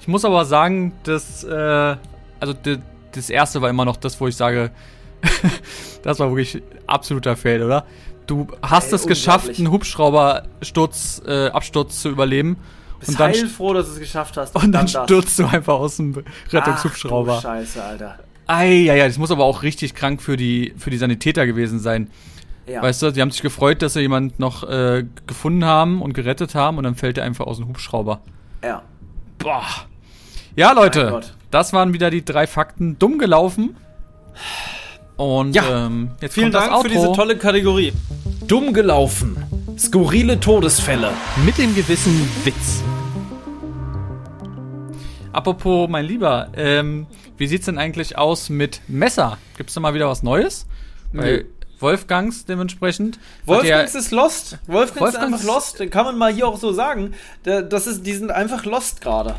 Ich muss aber sagen, dass, äh, also das erste war immer noch das, wo ich sage, das war wirklich absoluter Fail, oder? Du hast Ey, es geschafft, einen Hubschraubersturz, äh, Absturz zu überleben. Bist und dann froh, dass du es geschafft hast. Und, und dann, dann stürzt du einfach aus dem Rettungshubschrauber. Ach, du Scheiße, Alter. Ei, ja, ja, das muss aber auch richtig krank für die, für die Sanitäter gewesen sein. Ja. Weißt du, die haben sich gefreut, dass sie jemanden noch äh, gefunden haben und gerettet haben und dann fällt er einfach aus dem Hubschrauber. Ja. Boah. Ja, Leute, das waren wieder die drei Fakten. Dumm gelaufen. Und ja. ähm, jetzt vielen Dank für diese tolle Kategorie. Dumm gelaufen. Skurrile Todesfälle. Mit dem gewissen Witz. Apropos, mein Lieber, ähm, wie sieht's denn eigentlich aus mit Messer? Gibt's da mal wieder was Neues? Weil Wolfgangs dementsprechend. Wolfgangs ja, ist lost. Wolfgangs, Wolfgangs, ist einfach lost. Kann man mal hier auch so sagen. Das ist, die sind einfach lost gerade.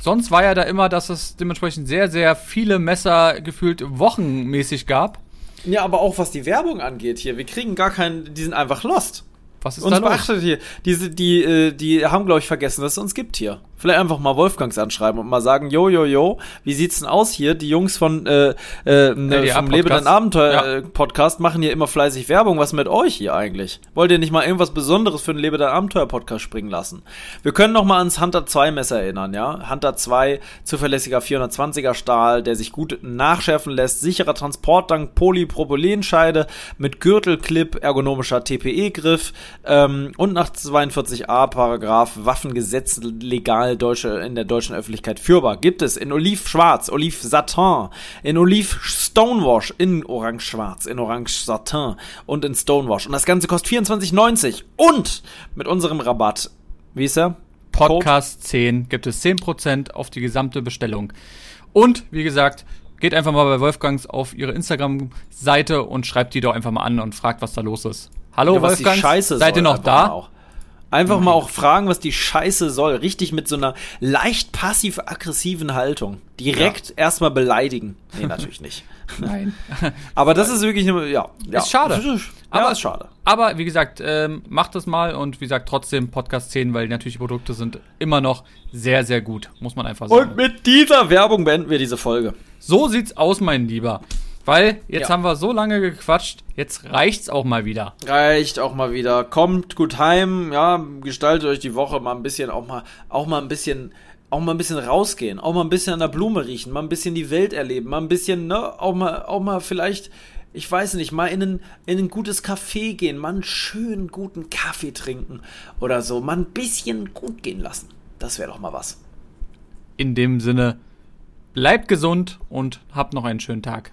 Sonst war ja da immer, dass es dementsprechend sehr, sehr viele Messer gefühlt wochenmäßig gab. Ja, aber auch was die Werbung angeht hier. Wir kriegen gar keinen, die sind einfach lost. Was ist uns da los? beachtet hier. Diese, die, äh, die haben, glaube ich, vergessen, dass es uns gibt hier. Vielleicht einfach mal Wolfgangs anschreiben und mal sagen, jo, jo, jo, wie sieht's denn aus hier? Die Jungs von äh, äh, ne, vom Lebenden Abenteuer ja. Äh, Podcast machen hier immer fleißig Werbung. Was mit euch hier eigentlich? Wollt ihr nicht mal irgendwas Besonderes für den Lebenden Abenteuer Podcast springen lassen? Wir können noch mal ans Hunter 2 Messer erinnern, ja? Hunter 2, zuverlässiger 420er Stahl, der sich gut nachschärfen lässt, sicherer Transport dank Polypropylenscheide mit Gürtelclip, ergonomischer TPE-Griff ähm, und nach 42a Paragraph Waffengesetz legal international deutsche, in der deutschen Öffentlichkeit führbar. Gibt es in Oliv Schwarz, Oliv Satin, in Oliv Stonewash, in Orange Schwarz, in Orange Satin und in Stonewash. Und das Ganze kostet 24,90. Und mit unserem Rabatt, wie ist er? Podcast 10 gibt es 10% auf die gesamte Bestellung. Und wie gesagt, geht einfach mal bei Wolfgangs auf ihre Instagram-Seite und schreibt die doch einfach mal an und fragt, was da los ist. Hallo ja, Wolfgang, seid ihr noch da? Auch. Einfach mal auch fragen, was die Scheiße soll. Richtig mit so einer leicht passiv-aggressiven Haltung. Direkt ja. erstmal beleidigen. Nee, natürlich nicht. Nein. aber das ist wirklich, eine, ja, ja. Ist schade. Ja, aber, ist schade. Aber wie gesagt, ähm, macht das mal und wie gesagt, trotzdem Podcast 10, weil natürlich die Produkte sind immer noch sehr, sehr gut. Muss man einfach sagen. Und mit dieser Werbung beenden wir diese Folge. So sieht's aus, mein Lieber. Weil jetzt ja. haben wir so lange gequatscht, jetzt reicht's auch mal wieder. Reicht auch mal wieder. Kommt gut heim, ja, gestaltet euch die Woche mal ein bisschen, auch mal, auch mal ein bisschen, auch mal ein bisschen rausgehen, auch mal ein bisschen an der Blume riechen, mal ein bisschen die Welt erleben, mal ein bisschen, ne, auch mal, auch mal vielleicht, ich weiß nicht, mal in ein, in ein gutes Café gehen, mal einen schönen guten Kaffee trinken oder so, mal ein bisschen gut gehen lassen. Das wäre doch mal was. In dem Sinne, bleibt gesund und habt noch einen schönen Tag.